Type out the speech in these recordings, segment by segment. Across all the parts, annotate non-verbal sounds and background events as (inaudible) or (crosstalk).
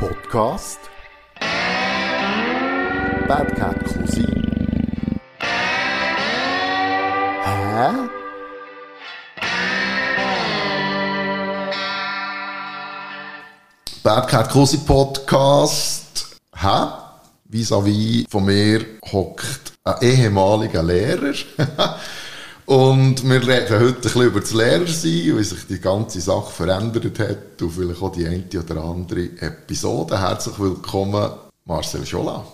Podcast Bad Cat Cousin Hä? Bad Cat Cousin Podcast Hä? Vis-à-vis von mir hockt ein ehemaliger Lehrer. (laughs) Und wir reden heute ein bisschen über das Lehrersein, wie sich die ganze Sache verändert hat und vielleicht auch die eine oder andere Episode. Herzlich willkommen, Marcel Schola.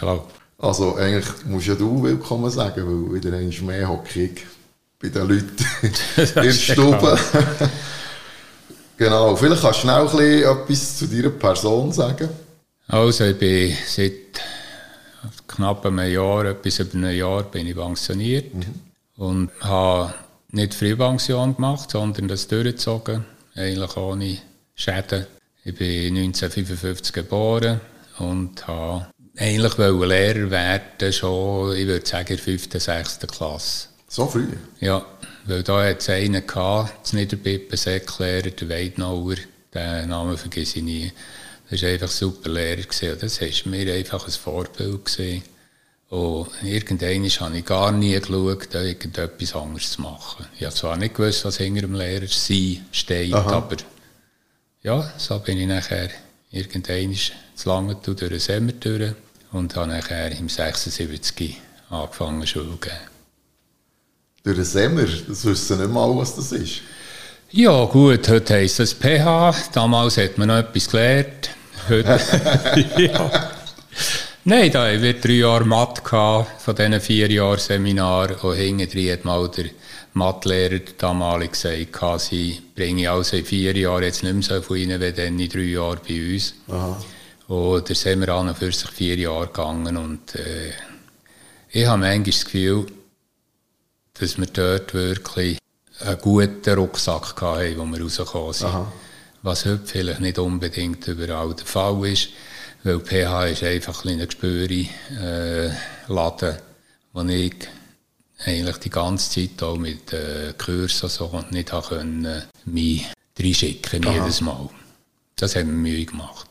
Hallo. Also eigentlich musst ja du willkommen sagen, weil wieder einmal mehr hocke ich bei den Leuten (laughs) in der Stube. (laughs) genau, vielleicht kannst du schnell ein bisschen etwas zu deiner Person sagen. Also ich bin seit knapp einem Jahr, etwas über einem Jahr, bin ich pensioniert mhm. Und habe nicht Frühpension gemacht, sondern das durchgezogen, eigentlich ohne Schäden. Ich bin 1955 geboren und habe eigentlich Lehrer werden, schon, ich würde sagen, in der 5., 6. Klasse. So früh? Ja, weil da hat es einen gehabt, das Niederbippen, Säcklehrer, der Weidnauer, den Namen vergesse ich nie. Das war einfach ein super Lehrer. Gewesen. Das war mir einfach ein Vorbild. Gewesen. Und irgendwann habe ich gar nie geschaut, irgendetwas anderes zu machen. Ich habe zwar nicht gewusst, was hinter dem Lehrer sein steht, Aha. aber ja, so bin ich nachher irgendwann zu lange durch den Sommer durch und habe nachher im 76 angefangen Schule zu geben. Durch den Sommer? Das wissen nicht mal, was das ist. Ja gut, heute heisst es PH, damals hat man noch etwas gelernt. Heute, (laughs) (laughs) ja. Nein, da hatte ich drei Jahre Mathe von diesen vier Jahren Seminar und hinten hat mal der Mathelehrer damals gesagt, sie bringe also in vier Jahren jetzt nicht mehr so viel rein, wie dann in drei Jahren bei uns. Aha. Und da sind wir an und für sich vier Jahre gegangen und äh, ich habe manchmal das Gefühl, dass wir dort wirklich einen guten Rucksack hatten, wo wir rausgekommen sind. Aha was heute vielleicht nicht unbedingt überall der Fall ist, weil PH ist einfach ein Gespüre äh, Laden, wo ich eigentlich die ganze Zeit auch mit äh, Kursen so und nicht habe können, äh, mich reinschicken jedes Mal. Das haben wir Mühe gemacht.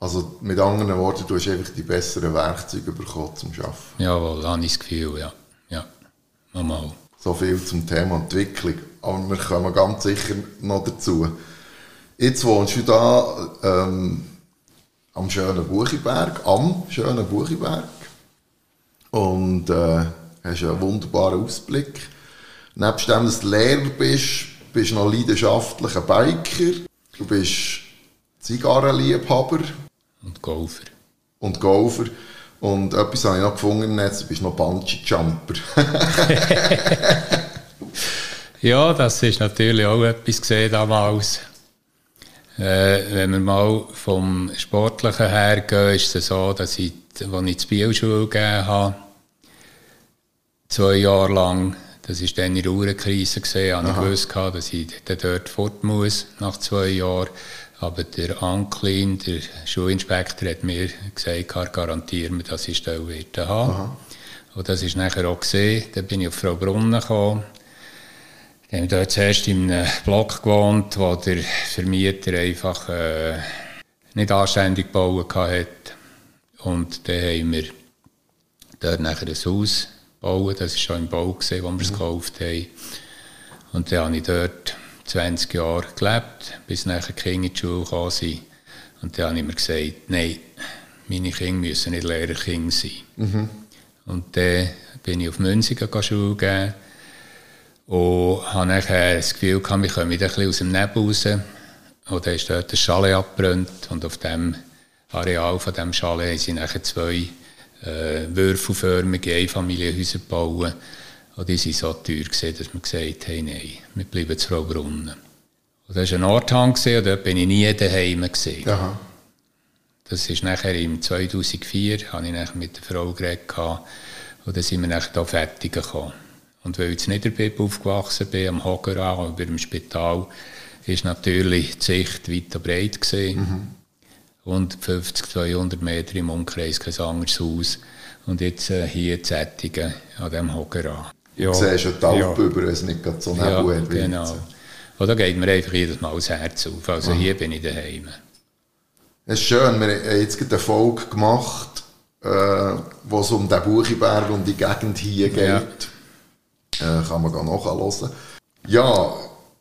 Also mit anderen Worten, du hast einfach die besseren Werkzeuge bekommen zum Arbeiten? Jawohl, habe ich das Gefühl, ja. ja. Mal. So viel zum Thema Entwicklung. Aber wir kommen ganz sicher noch dazu. Jetzt wohnst du da ähm, am schönen Buchiberg, am schönen Buchiberg und äh, hast einen wunderbaren Ausblick. Nebst dem, dass du Lehrer bist, bist du noch leidenschaftlicher Biker. Du bist Zigarrenliebhaber. Und Golfer. Und Golfer. Und etwas habe ich noch gefunden im Netz, du bist noch Bungee-Jumper. (laughs) ja, das ist natürlich auch etwas gesehen damals. Äh, wenn wir mal vom Sportlichen her gehen, ist es so, dass ich, als ich die Bielschule gegeben habe, zwei Jahre lang, das war dann in der Uhrenkrise, habe ich gewusst, dass ich dort fort muss, nach zwei Jahren. Aber der Anklin, der Schulinspektor, hat mir gesagt, garantieren wir, dass ich Stelle werde haben. Aha. Und das ist nachher auch gesehen. Dann bin ich auf Frau Brunnen gekommen. Wir haben dort zuerst in einem Block gewohnt, wo der Vermieter einfach äh, nicht anständig gebaut hat. Und dann haben wir dort nachher ein Haus gebaut. Das war schon im Bau, gewesen, wo wir es mhm. gekauft haben. Und dann habe ich dort 20 Jahre gelebt, bis nachher die Kinder in die Schule gekommen sind. Und dann habe ich mir gesagt, nein, meine Kinder müssen nicht Lehrerkinder sein. Mhm. Und dann bin ich auf Münzigen Schule gegeben und habe nachher das Gefühl gehabt, wir kommen wieder ein bisschen aus dem Nebel raus. Und dann ist dort ein Chalet abgebrannt und auf dem Areal von diesem Chalet sie nachher zwei äh, würfelförmige Einfamilienhäuser gebaut. Und die waren so teuer, gewesen, dass wir gesagt haben, nein, wir bleiben zu Frau Brunnen. Und das war ein Orthang und dort bin ich nie daheim. Gewesen. Aha. Das ist nachher im 2004, habe ich nachher mit der Frau geredet und dann sind wir nachher hier fertig gekommen. Und weil ich in Niederbipp aufgewachsen bin, am Hoggerau, über dem Spital, ist natürlich die Sicht weit und breit gesehen. Mhm. Und 50, 200 Meter im Umkreis kein anderes Haus. Und jetzt äh, hier Zettingen an dem Hoggerau. Ja. Du siehst schon die Alpen ja. über, es nicht gerade so ja, genau. Und da geht mir einfach jedes Mal das Herz auf. Also Aha. hier bin ich daheim. Es ist schön, wir haben jetzt eine Folge gemacht, äh, wo es um den Buchiberg und die Gegend hier geht. Ja. Äh, kann man nachhören. Ja,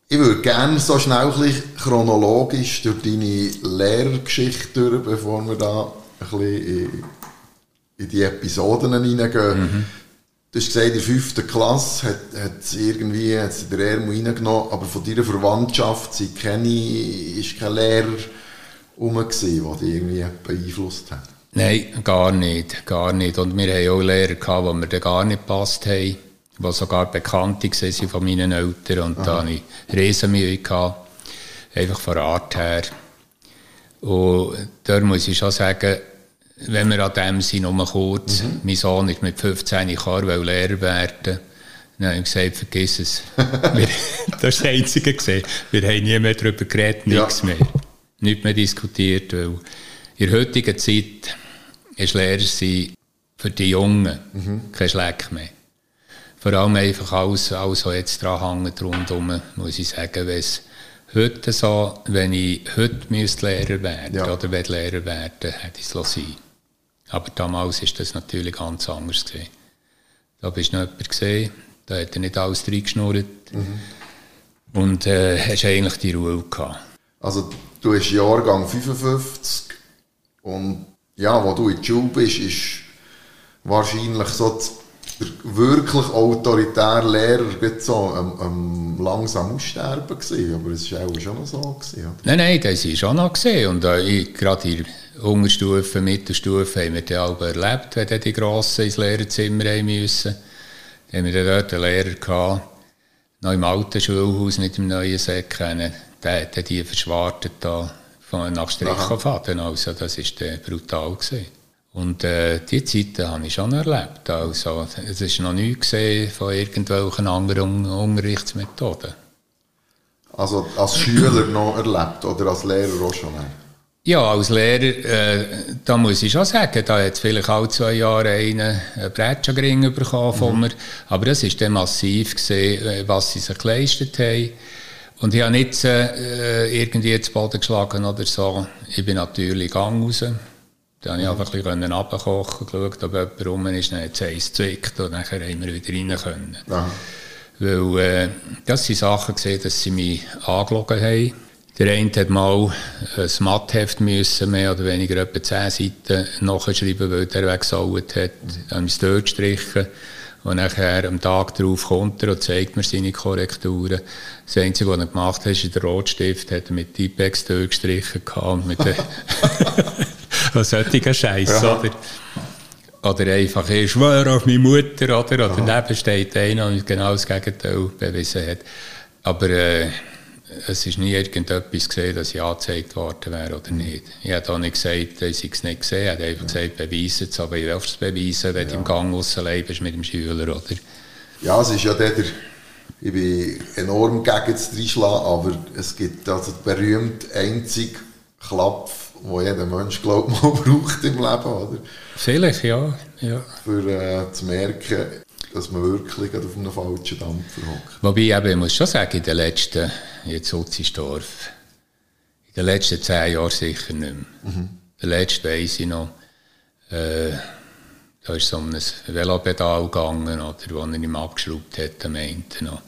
ich würde gerne so schnell chronologisch durch deine Lehrgeschichte durch, bevor wir da ein bisschen in, die Episoden hineingehen. Mhm. Du hast gesagt, in der fünften Klasse hat, hat es irgendwie hat der Ermo reingenommen, aber von deiner Verwandtschaft sind keine, ist kein Lehrer herum, der dich irgendwie beeinflusst hat? Nein, gar nicht, gar nicht. Und wir hatten auch Lehrer, gehabt, die mir gar nicht gepasst haben die sogar Bekannte waren von meinen Eltern. Und Aha. da hatte ich Riesenmühe. Gehabt, einfach von Art her. Und da muss ich schon sagen, wenn wir an dem sind, nur kurz, mhm. mein Sohn ist mit 15 Jahren Lehrer werden. Dann habe ich gesagt, vergiss es. (laughs) wir, das ist das Einzige gesehen. Wir haben nie mehr darüber geredet, nichts ja. mehr. Nichts mehr diskutiert, weil in der heutigen Zeit ist Lehrer sein für die Jungen mhm. kein Schleck mehr vor allem einfach alles, alles was jetzt dran hängt rundherum, muss ich sagen, wenn es heute so, wenn ich heute müsste Lehrer werden ja. oder will Lehrer werden, hätte ich es sein Aber damals ist das natürlich ganz anders gesehen. Da bist du noch jemand gesehen, da hat er nicht alles reingeschnurrt mhm. und äh, hast eigentlich die Ruhe gehabt. Also du bist Jahrgang 55 und ja, wo du in der Schule bist, ist wahrscheinlich so das der wirklich autoritäre Lehrer so ähm, ähm, langsam aussterben gewesen, aber es war auch schon noch so. Gewesen, oder? Nein, nein, das war schon noch. Gewesen. Und äh, gerade in der Unterstufe, Mittelstufe haben wir das auch erlebt, wenn dann die Grossen ins Lehrerzimmer rein müssen. Dann haben wir dort einen Lehrer gehabt, noch im alten Schulhaus, nicht im neuen Säck, der hat die verschwartet da von nach Strichfaden. Also das war brutal. Gewesen. Und äh, die Zeiten habe ich schon erlebt. Also, es ist noch nie gesehen von irgendwelchen anderen Unterrichtsmethoden. Also als Schüler noch erlebt oder als Lehrer auch schon? Ja, als Lehrer, äh, da muss ich schon sagen, da hat vielleicht alle zwei Jahre einen, einen Bretschagring bekommen von mhm. mir. Aber das war dann massiv, gesehen, äh, was sie sich geleistet haben. Und ich habe nicht äh, irgendwie zu Boden geschlagen oder so. Ich bin natürlich gang raus. Dann konnte ich einfach ein bisschen runterkochen, geschaut, ob jemand rum ist, dann hat es eins gezwickt und dann haben wir wieder rein können. Aha. Weil äh, das sind Sachen gesehen, dass sie mich angelogen haben. Der eine hat mal ein Mattheft müssen, mehr oder weniger etwa 10 Seiten nachschreiben, weil der weggesaut hat. Dann haben wir dort gestrichen. Und nachher am Tag darauf kommt er und zeigt mir seine Korrekturen. Das Einzige, was er gemacht hat, ist der Rotstift, hat er mit Tipex durchgestrichen und mit (laughs) (laughs) Was solcher Scheiß, ja. oder? Oder einfach, ich schwöre auf meine Mutter, oder? Oder daneben steht einer und genau das Gegenteil bewiesen hat. Aber äh, es ist nie irgendetwas gesehen, dass ich angezeigt worden wäre oder nicht. Ich habe auch nicht gesagt, dass ich es nicht gesehen habe. Ich habe einfach gesagt, beweise es, aber ich will es beweisen, wenn ja. du im Gang aussen bist mit dem Schüler, oder? Ja, es ist ja der, ich bin enorm gegen das Reinschlagen, aber es gibt also den berühmten einzigen Klapf wo jeder Mensch glaubt, man (laughs) braucht im Leben, oder? Vielleicht, ja. ja. Für äh, zu merken, dass man wirklich auf einem falschen Dampfer hockt. Wobei, eben, ich muss schon sagen, in den letzten, jetzt Utzisdorf, in den letzten zehn Jahren sicher nicht mehr. Mhm. Den letzten weiss ich noch, äh, da ist so um ein Velopedal gegangen, oder, wo er ihm abgeschraubt hat, am Ende noch.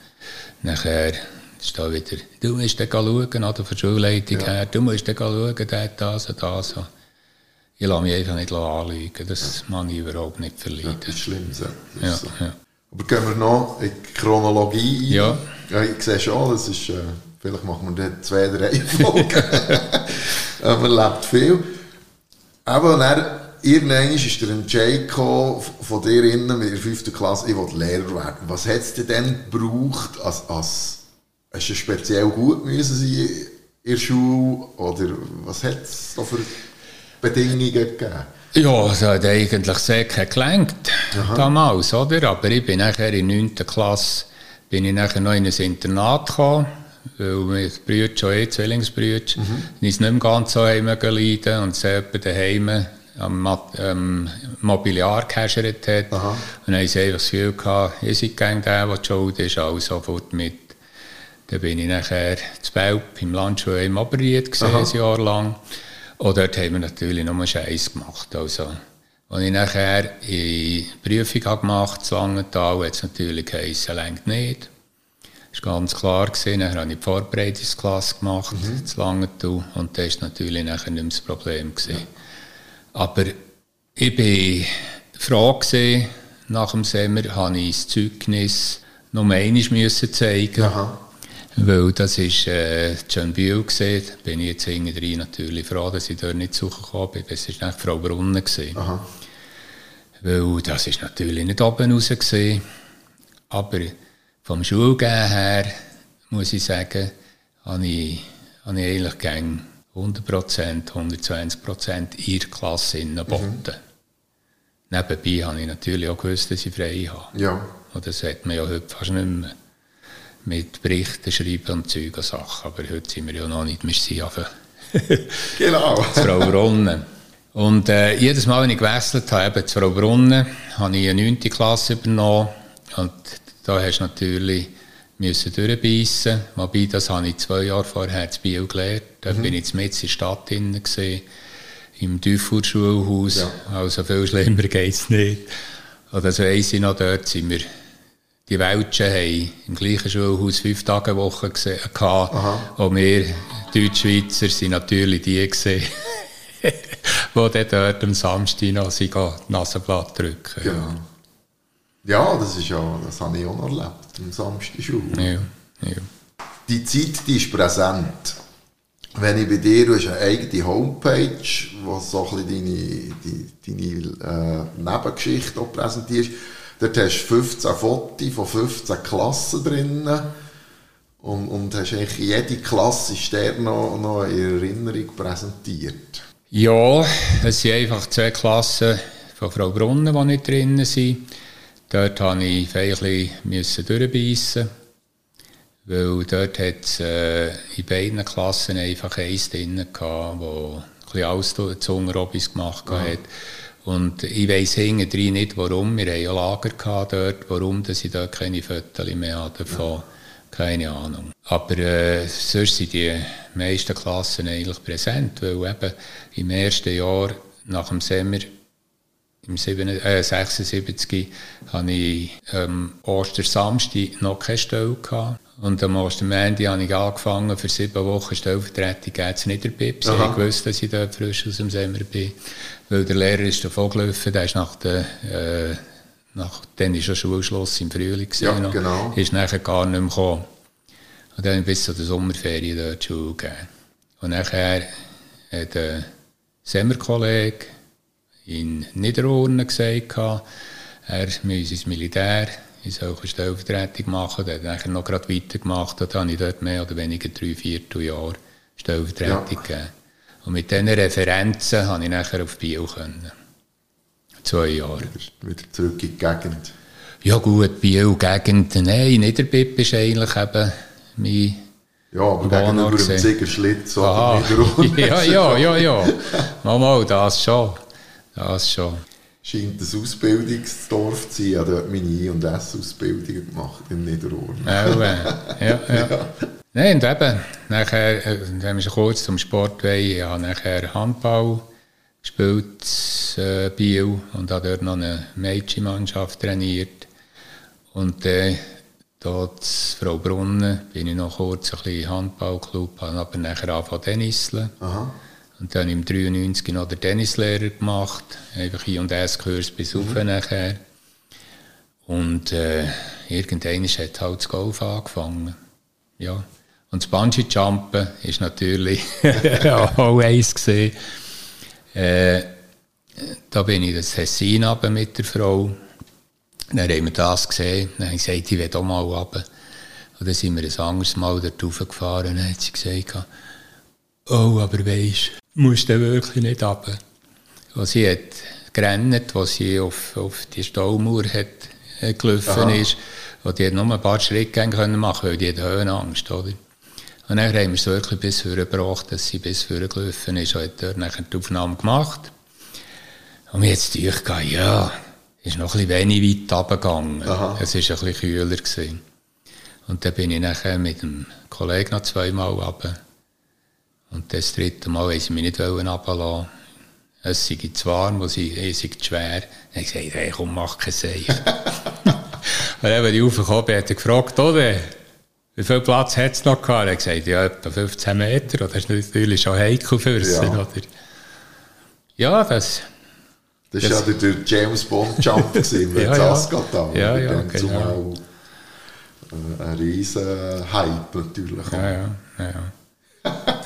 Nachher ist da wieder, du musst dann schauen, von der Schulleitung ja. her, du musst dann schauen, der hat das und das. Ich lasse mich einfach nicht anlügen, das kann ich überhaupt nicht verleiden. Ja, das ist schlimm, so. Das ja, so. ja. Aber gehen wir noch in die Chronologie ein. Ja. ja ich sehe schon, das ist, äh, vielleicht machen wir dann zwei, drei (laughs) Folgen. man lebt viel. Aber dann, irgendwann ist der Entscheid von dir innen mit der fünften Klasse, ich will Lehrer werden. Was hat es denn gebraucht als, als Hast du speziell gut müssen sein in der Schule? Oder was hat es da für Bedingungen gegeben? Ja, es hat eigentlich sehr gelenkt damals, oder? Aber ich bin nachher in der 9. Klasse bin ich nachher noch in ein Internat gekommen, weil meine Brüder schon eh Zwillingsbrüder, mhm. nicht mehr ganz so heim leiden und sie daheim am ähm, Mobiliar gehäschert hat. Aha. Und dann hatte ich einfach das Gefühl, gehabt, ich sei der, der schuld ist, auch sofort mit dann bin ich nachher zu Belp im Landschule im Oberried gesehen, ein Jahr lang. Und dort haben wir natürlich nur Scheiß gemacht. Also, als ich nachher die Prüfung habe gemacht habe, Langenthal, hat es natürlich geheißen, längt nicht. Das war ganz klar. Gewesen. Dann habe ich die Vorbereitungsklasse gemacht, mhm. zu Langenthal. Und das war natürlich nachher nicht mehr das Problem. Gewesen. Ja. Aber ich war froh, gewesen, nach dem Sommer habe ich das Zeugnis noch einmal müssen zeigen Aha. Weil das war äh, John Bühl. Da bin ich jetzt hinten natürlich froh, dass ich dort nicht zugekommen bin. Das war nicht Frau Brunnen. Aha. Weil das war natürlich nicht oben raus. Gewesen. Aber vom Schulgehen her, muss ich sagen, habe ich, habe ich eigentlich gern 100%, 120% in der Klasse geboten. Mhm. Nebenbei habe ich natürlich auch gewusst, dass ich frei habe. Ja. Und das hat man ja heute fast nicht mehr mit Berichten schreiben und Zeug und Sachen. Aber heute sind wir ja noch nicht, wir sind einfach (laughs) genau. (laughs) Frau Brunnen. Und äh, jedes Mal, wenn ich gewechselt habe, eben zu Frau Brunnen, habe ich eine 9. Klasse übernommen. Und da hast du natürlich müssen durchbeissen. Wobei, das habe ich zwei Jahre vorher zu Biel gelernt. Da mhm. bin ich mit in der Stadt drin gewesen, im Teufel-Schulhaus. Ja. Also viel schlimmer geht es nicht. Und das weiss ich noch, dort sind wir die Welschen haben im gleichen Schulhaus fünf Tage Woche gesehen, und wir Deutschschweizer sind natürlich die gesehen, (laughs) die dann dort am Samstag noch die Nasenblatt drücken. Genau. Ja, das ist ja, das habe ich auch noch erlebt, am Samstag Schulhaus. Ja, ja. Die Zeit, die ist präsent. Wenn ich bei dir, du hast eine eigene Homepage, wo so ein bisschen deine, deine äh, Nebengeschichte auch präsentierst, Dort hast du 15 Fotos von 15 Klassen drin. Und, und hast eigentlich jede Klasse ist noch, noch in Erinnerung präsentiert. Ja, es sind einfach zwei Klassen von Frau Brunnen, die nicht drin sind. Dort musste ich ein durchbeissen. Weil dort hat es äh, in beiden Klassen einfach eins drin gehabt, ein alles zu Ungerobis gemacht ja. hat. Und ich weiss hinterher nicht, warum. Wir hatten ja Lager dort, warum dass ich dort keine Fotos mehr habe davon. Ja. Keine Ahnung. Aber äh, sonst sind die meisten Klassen eigentlich präsent, weil eben im ersten Jahr nach dem Sommer im 1976 äh, hatte ich am ähm, Ostersamstag noch keine Stelle. Gehabt. Und am Ostermänti habe ich angefangen, für sieben Wochen Stellvertretung jetzt nicht der Pips. Ich wusste, dass ich dort frisch aus dem Sommer bin. Weil der Lehrer ist davon gelaufen, der ist nach der, äh, nach, dann ist ja Schulschluss im Frühling ja, genau. ist nachher gar nicht mehr gekommen. Und dann bis zu der Sommerferien dort Schule gegeben. Und nachher hat ein Sommerkollege in Niederurnen gesagt, er müsse ins Militär, in solche Stellvertretung machen. Der hat nachher noch gerade weitergemacht. Da habe ich dort mehr oder weniger drei, vier Jahre Stellvertretung ja. gegeben. Und mit diesen Referenzen konnte ich nachher auf Bio. Können. Zwei Jahre. Wieder zurück in die Gegend. Ja gut, Bio, Gegend, nein, Niederbipp ist eigentlich eben mein ja, aber gegenüber dem Ziegerschlitz oder (laughs) Ja, ja, ja, ja. Mal, mal, das schon. Das schon. Scheint ein Ausbildungsdorf zu sein. Ich habe dort meine I- und S-Ausbildung gemacht in Niederohr. Ja, ja, (laughs) ja. ja. Nein, und eben, nachher, äh, wenn wir schon kurz zum Sport wollen, ich habe nachher Handball gespielt, äh, Biel, und habe dort noch eine Mädchenmannschaft trainiert. Und dann, äh, dort Frau Brunnen, bin ich noch kurz ein bisschen Handballclub, habe aber nachher angefangen Tenniseln. Aha. Und dann im 93 noch den Tennislehrer gemacht, einfach I und S-Kurs bis mhm. auf nachher. Und äh, irgendwann hat halt das Golf angefangen. Ja. Und das Bungee-Jumpen ist natürlich (laughs) (laughs) auch eins gesehen. Äh, da bin ich das Tessin mit der Frau. Dann haben wir das gesehen. Dann habe ich gesagt, ich will auch mal runter. Und dann sind wir ein anderes Mal dort raufgefahren. Dann hat sie gesagt, oh, aber weisst, musst du wirklich nicht runter. Und sie hat gerannt, als sie auf, auf die Staumauer hat, äh, gelaufen Aha. ist. Und die hat nur ein paar Schritte machen weil die hat Höhenangst, oder? Und dann haben wir es wirklich bis vorne gebracht, dass sie bis vorne gelaufen ist und hat dort nachher die Aufnahme gemacht. Und mir jetzt ich, ja, ist noch ein bisschen wenig weit runtergegangen. Es war ein bisschen kühler. Gewesen. Und dann bin ich nachher mit dem Kollegen noch zweimal runter. Und das dritte Mal wollten sie mich nicht runterlassen. Es sei zu warm, es sei zu schwer. Dann habe ich gesagt, hey, komm, mach kein Seich. (laughs) Und eben die raufgekommen, hat er gefragt, oder? Wie viel Platz hat es noch gehabt? Er hat gesagt, ja, etwa 15 Meter. Das ist natürlich schon heikel für sie, Ja. oder? Ja, das... Das war ja der, der James Bond Jump (laughs) gewesen, mit Ja, ja, ja. Ja, ja, genau. zumal äh, ein riesen Hype natürlich. Ja, ja, ja.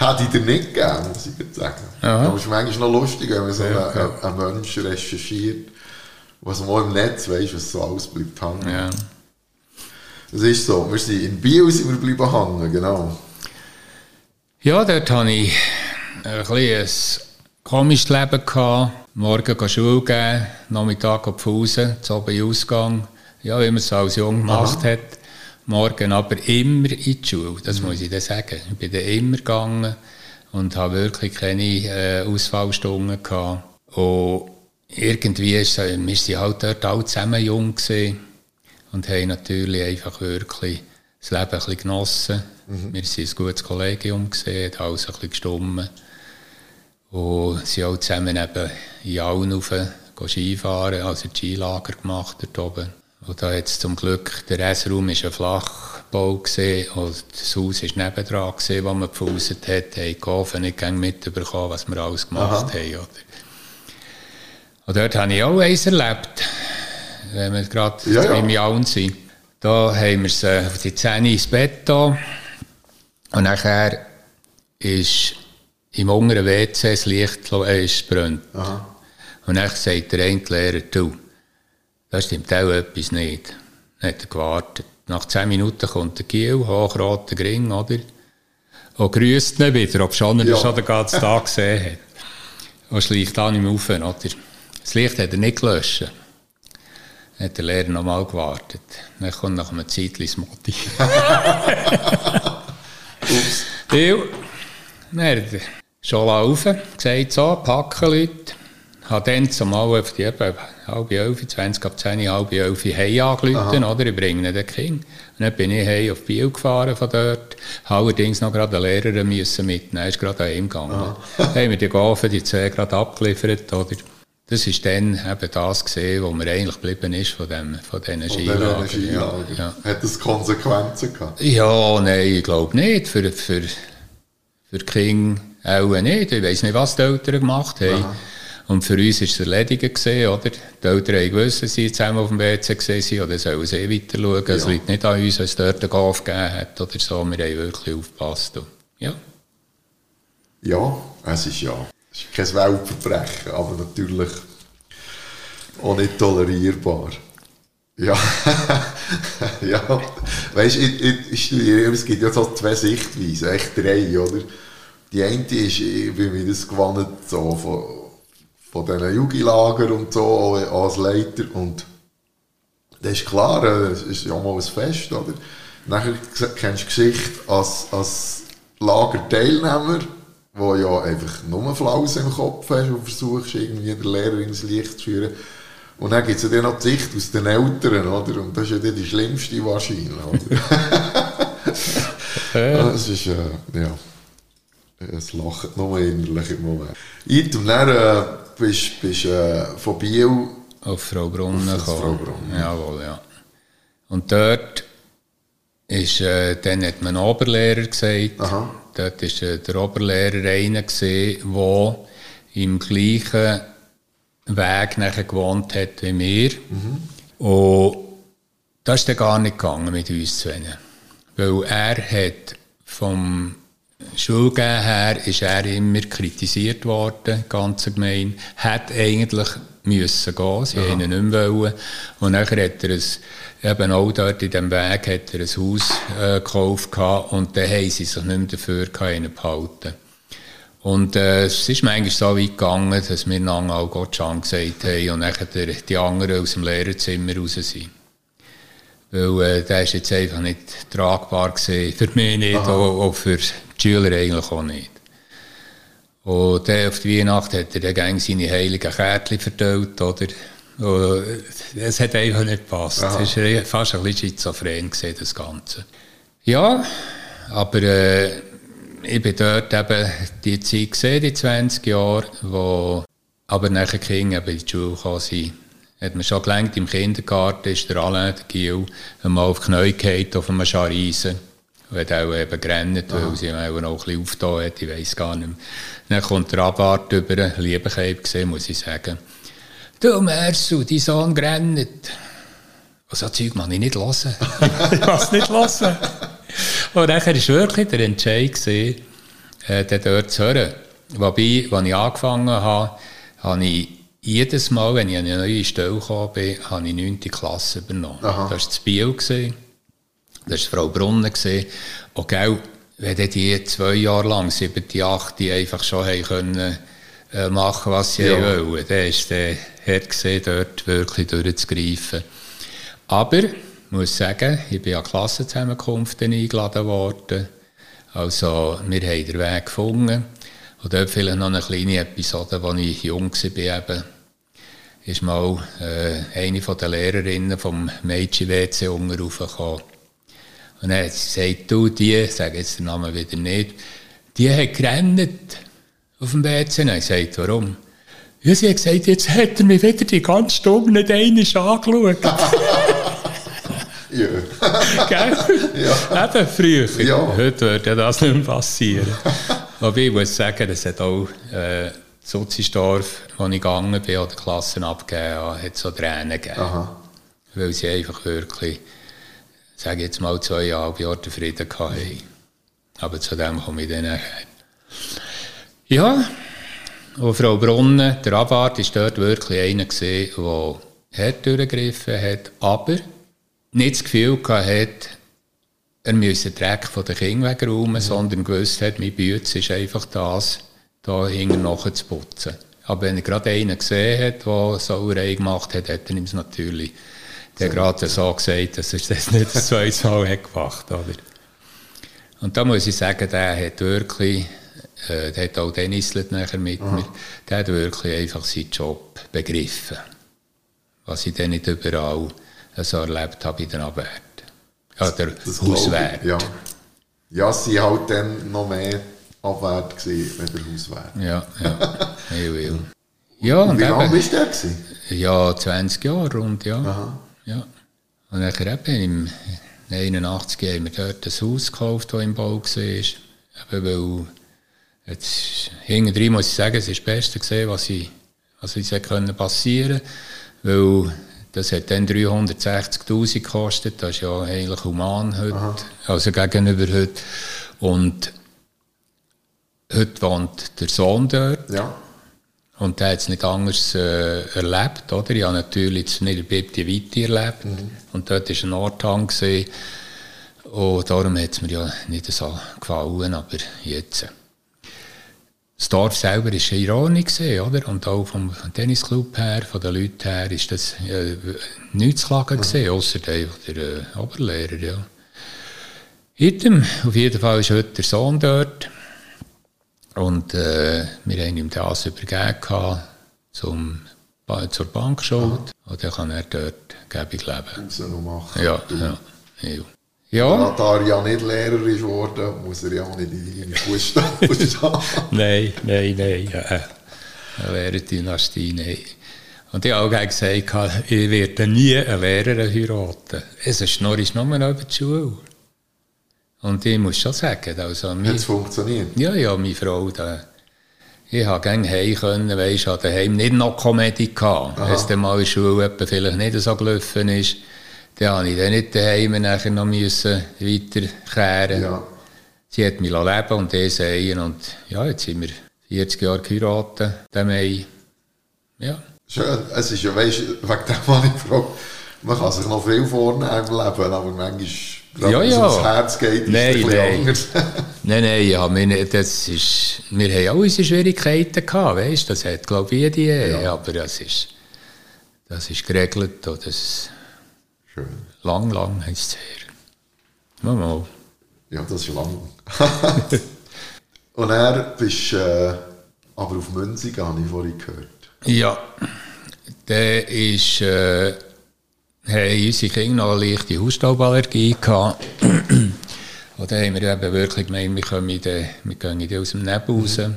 Hätte ich dir nicht gegeben, muss ich sagen. Ja. Aber es ist manchmal noch lustig, wenn man so Ja, einen, ja. einen Mensch recherchiert, was man im Netz weiss, was so alles bleibt hängen. ja. Das ist so. Wir sind in Bio sind wir bleiben hängen, genau. Ja, dort hatte ich ein, ein komisches Leben. Gehabt. Morgen Schule geben, Nachmittag Pause, zu oben Ausgang. Ja, wie man es als Jung gemacht hat. Morgen aber immer in die Schule, das muss ich dir sagen. Ich bin dann immer gegangen und habe wirklich keine äh, Ausfallstunden gehabt. Und irgendwie ist es, wir sind halt dort alle zusammen jung gewesen und haben natürlich einfach wirklich das Leben ein bisschen genossen. Wir waren ein gutes Kollegium, gewesen, hat alles ein bisschen gestummen. Und sind auch zusammen eben in Allen rauf, Skifahren, also Skilager gemacht dort oben. Und da jetzt zum Glück, der Restraum war ein Flachbau gewesen, und das Haus war nebendran gewesen, wo man gepfuset hat, haben die Ofen nicht mitbekommen, was wir alles gemacht haben. Oder? Und dort habe ich auch eins erlebt, wenn wir gerade Ja, ja. im Jaun sind. Da haben wir sie auf die Zähne ins Bett da. Und nachher ist im unteren WC das Licht äh, ist gebrannt. Aha. Und dann sagt der eine Lehrer, du, da stimmt auch etwas nicht. Dann hat er gewartet. Nach zehn Minuten kommt der Giel, hochroter Gring, oder? Und grüßt ihn wieder, ob schon er Ja. schon den ganzen Tag gesehen hat. Und schleicht an ihm auf, oder? Das Licht hat er nicht gelöscht. Dann hat der Lehrer nochmal gewartet. Dann kommt nach einem Zeitchen das Motti. (laughs) Ups. Dann hat er schon laufen, gesagt so, packen Leute. Habe dann zumal auf die eben halb elf, 20 ab 10, halb elf heim angerufen, oder? Ich bringe den Kind. Und dann bin ich heim auf Biel gefahren von dort. Habe Allerdings noch gerade einen Lehrer müssen mitnehmen, ist gerade heimgegangen. Dann haben wir die Gafen, die zwei gerade abgeliefert, oder? Das ist dann eben das gesehen, wo mir eigentlich geblieben ist von, dem, von diesen eine Skilager. Ja, ja. Hat das Konsequenzen gehabt? Ja, nein, ich glaube nicht. Für, für, für Kinder auch nicht. Ich weiß nicht, was die Eltern gemacht haben. Und für uns war es erledigt, gewesen, oder? Die Eltern gewusst, dass sie zusammen auf dem WC waren, oder sollen sie weiter schauen. Es Ja. liegt nicht an uns, wenn es dort einen Golf gegeben hat oder so. Wir haben wirklich aufgepasst. Und, ja. Ja, es ist ja. Es ist kein Weltverbrechen, aber natürlich auch nicht tolerierbar. Ja, (laughs) ja. Weißt du, ich, ich, ich studiere, es gibt ja so zwei Sichtweisen, echt drei, oder? Die eine ist, ich bin mir das gewohnt, so von, von diesen Jugendlagern und so, als Leiter. Und das ist klar, äh, es ist ja mal ein Fest, oder? Nachher kennst du Geschichte als, als Lagerteilnehmer, wo ja einfach nur Flausen im Kopf hast und versuchst, irgendwie den Lehrer ins Licht zu führen. Und dann gibt es ja dann noch die Sicht aus den Eltern, oder? Und das ist ja dann die schlimmste wahrscheinlich, oder? (laughs) Das ist, äh, ja. Es lacht nur innerlich im Moment. Item, dann äh, bist du äh, von Biel Auf Frau Brunnen gekommen. Frau Brunnen. Jawohl, ja. Und dort ist, äh, dann hat man einen Oberlehrer gesagt. Aha. Dort war äh, der Oberlehrer einer, der im gleichen Weg nachher gewohnt hat wie wir. Und das ist dann gar nicht gegangen mit uns zwei. Weil er hat vom Schulgehen her ist er immer kritisiert worden, ganz gemein. Hat eigentlich müssen gehen, sie haben ihn nicht mehr wollen. Und nachher hat er es, eben auch dort in diesem Weg, hat er ein Haus äh, gekauft gehabt, und dann haben sie sich nicht mehr dafür gehabt, behalten. Und äh, es ist manchmal so weit gegangen, dass wir einander auch Gott schon gesagt haben und nachher die anderen aus dem Lehrerzimmer raus sind. Weil äh, der ist jetzt einfach nicht tragbar gewesen, für mich nicht, auch, auch für die Schüler eigentlich auch nicht. Und dann auf die Weihnacht hat er dann seine heiligen Kärtchen verteilt, oder? Und es hat einfach nicht gepasst. Es war fast ein bisschen schizophren gewesen, das Ganze. Ja, aber äh, ich bin dort eben die Zeit gesehen, die 20 Jahre, wo aber nachher die Kinder eben in die Schule gekommen sind. Hat man schon gelernt, im Kindergarten ist der Alain, der Gil, einmal auf die Knie gefallen, auf einem Schariesen. Hat auch eben gerannt, weil sie auch noch ein bisschen aufgetan hat, ich weiss gar nicht mehr. Dann kommt der Abwart über, ein Liebekeib gesehen, muss ich sagen. Du Mersu, dein Sohn gerannt. Und so Zeug kann ich nicht hören. (laughs) ich kann es nicht hören. Und dann war wirklich der Entscheid, gewesen, äh, dort zu hören. Wobei, als ich angefangen habe, habe ich jedes Mal, wenn ich an eine neue Stelle gekommen bin, habe ich 9. Klasse übernommen. Aha. Das war das Biel. Gewesen. Das war Frau Brunnen. Und gell, wenn die zwei Jahre lang, sieben, acht, die einfach schon haben können, äh, machen, was sie ja. wollen, dann ist der hart gesehen, dort wirklich durchzugreifen. Aber, ich muss sagen, ich bin an Klassenzusammenkunften eingeladen worden. Also, wir haben den Weg gefunden. Und dort vielleicht noch eine kleine Episode, als ich jung war, eben, ist mal äh, eine von der Lehrerinnen vom Mädchen-WC unten raufgekommen. Und dann hat gesagt, du, die, ich sage jetzt den Namen wieder nicht, die hat gerannt auf dem WC. Und ich gesagt, warum? Ja, sie hat gesagt, jetzt hat er mich wieder die ganze Stunde nicht einmal angeschaut. (laughs) ja. Gell? Ja. Eben früher. Ja. Heute würde das nicht mehr passieren. Aber ich muss sagen, es hat auch äh, Sozisdorf, wo ich gegangen bin oder Klassen abgegeben habe, hat so Tränen gegeben. Aha. Weil sie einfach wirklich, sage jetzt mal, zweieinhalb Jahre Frieden hatten. Aber zu dem komme ich dann nachher. Ja, und Frau Brunnen, der Abwart, war dort wirklich einer gesehen, der hart durchgegriffen hat, aber nicht das Gefühl hatte, er müsse den Dreck von den Kindern wegräumen, mhm. sondern gewusst hat, mein Bütz ist einfach das, da hinten nachher zu putzen. Aber wenn er gerade einen gesehen hat, der Sauerei gemacht hat, hat er ihm natürlich der so. gerade so gesagt, dass er das nicht (laughs) das zweite Mal hat gemacht hat. Und da muss ich sagen, der hat wirklich, äh, der hat auch Dennis nachher mit Aha. mir, der hat wirklich einfach seinen Job begriffen. Was ich dann nicht überall so erlebt habe in den Abwehr ja, der das Hauswert. Ja. ja, sie waren halt dann noch mehr abwert gewesen, als der Hauswert. Ja, ja. (laughs) ich will. Ja, und, wie lange bist du da? Ja, 20 Jahre rund, ja. Aha. Ja. Und dann eben im 81 haben wir dort ein Haus gekauft, das im Bau war. Eben weil, jetzt, hinten muss ich sagen, es ist das Beste gesehen, was ich, was ich passieren konnte. Weil das hat dann 360'000 gekostet. Das ist ja eigentlich human heute, Aha. also gegenüber heute. Und heute wohnt der Sohn dort. Ja. Und der hat es nicht anders äh, erlebt, oder? Ich habe natürlich das Niederbibte Weite erlebt. Mhm. Und dort war ein Nordhang. Gewesen. Und darum hat es mir ja nicht so gefallen, aber jetzt das Dorf selber war ironisch, oder? Und auch vom Tennisclub her, von den Leuten her, ist das äh, nichts zu klagen gesehen, außer der, der äh, Oberlehrer, ja. Item, auf jeden Fall ist heute der Sohn dort. Und äh, wir haben ihm das übergeben zum, zur Bankschuld. Und dann kann er dort gäbig leben. Muss er noch machen. Ja, ja. ja. Ja. Da er ja nicht Lehrer ist worden, muss er ja auch nicht in deine Fußstapfen (laughs) nein, nein, nein. Ja. Eine Lehrerdynastie, nein. Und ich habe auch gesagt, ich werde nie einen Lehrer heiraten. Es ist nur, ist nur über die Schule. Und ich muss schon sagen, also... Hat es funktioniert? Ja, ja, meine Frau, da, ich konnte gerne heim können, weisst, ich daheim nicht noch Komödie gehabt. Wenn es dann mal in der Schule vielleicht nicht so gelaufen ist, dann habe ich dann nicht daheim nachher noch müssen weiterkehren. Ja. Sie hat mich leben und ich sehen und ja, jetzt sind wir 40 Jahre geheiratet, dem Mai. Ja. Schön, es ist ja, du, wegen dem habe ich gefragt, man kann sich noch viel vornehmen im Leben, aber manchmal, gerade ja, ja. ums Herz geht, (laughs) nein, nein. anders. nein, nein, ja, wir, das ist, wir haben auch unsere Schwierigkeiten gehabt, weißt das hat, glaube ich, jede, ja. aber das ist, das ist geregelt, das Schön. Lang, lang heisst es her. Mal, mal. Ja, das ist lang. (laughs) Und er bist äh, aber auf Münzigen, habe ich vorhin gehört. Ja, der ist, äh, haben unsere Kinder noch eine leichte Hausstauballergie gehabt. Und dann haben wir eben wirklich gemeint, wir, kommen de, wir gehen aus dem Nebel raus. Mhm.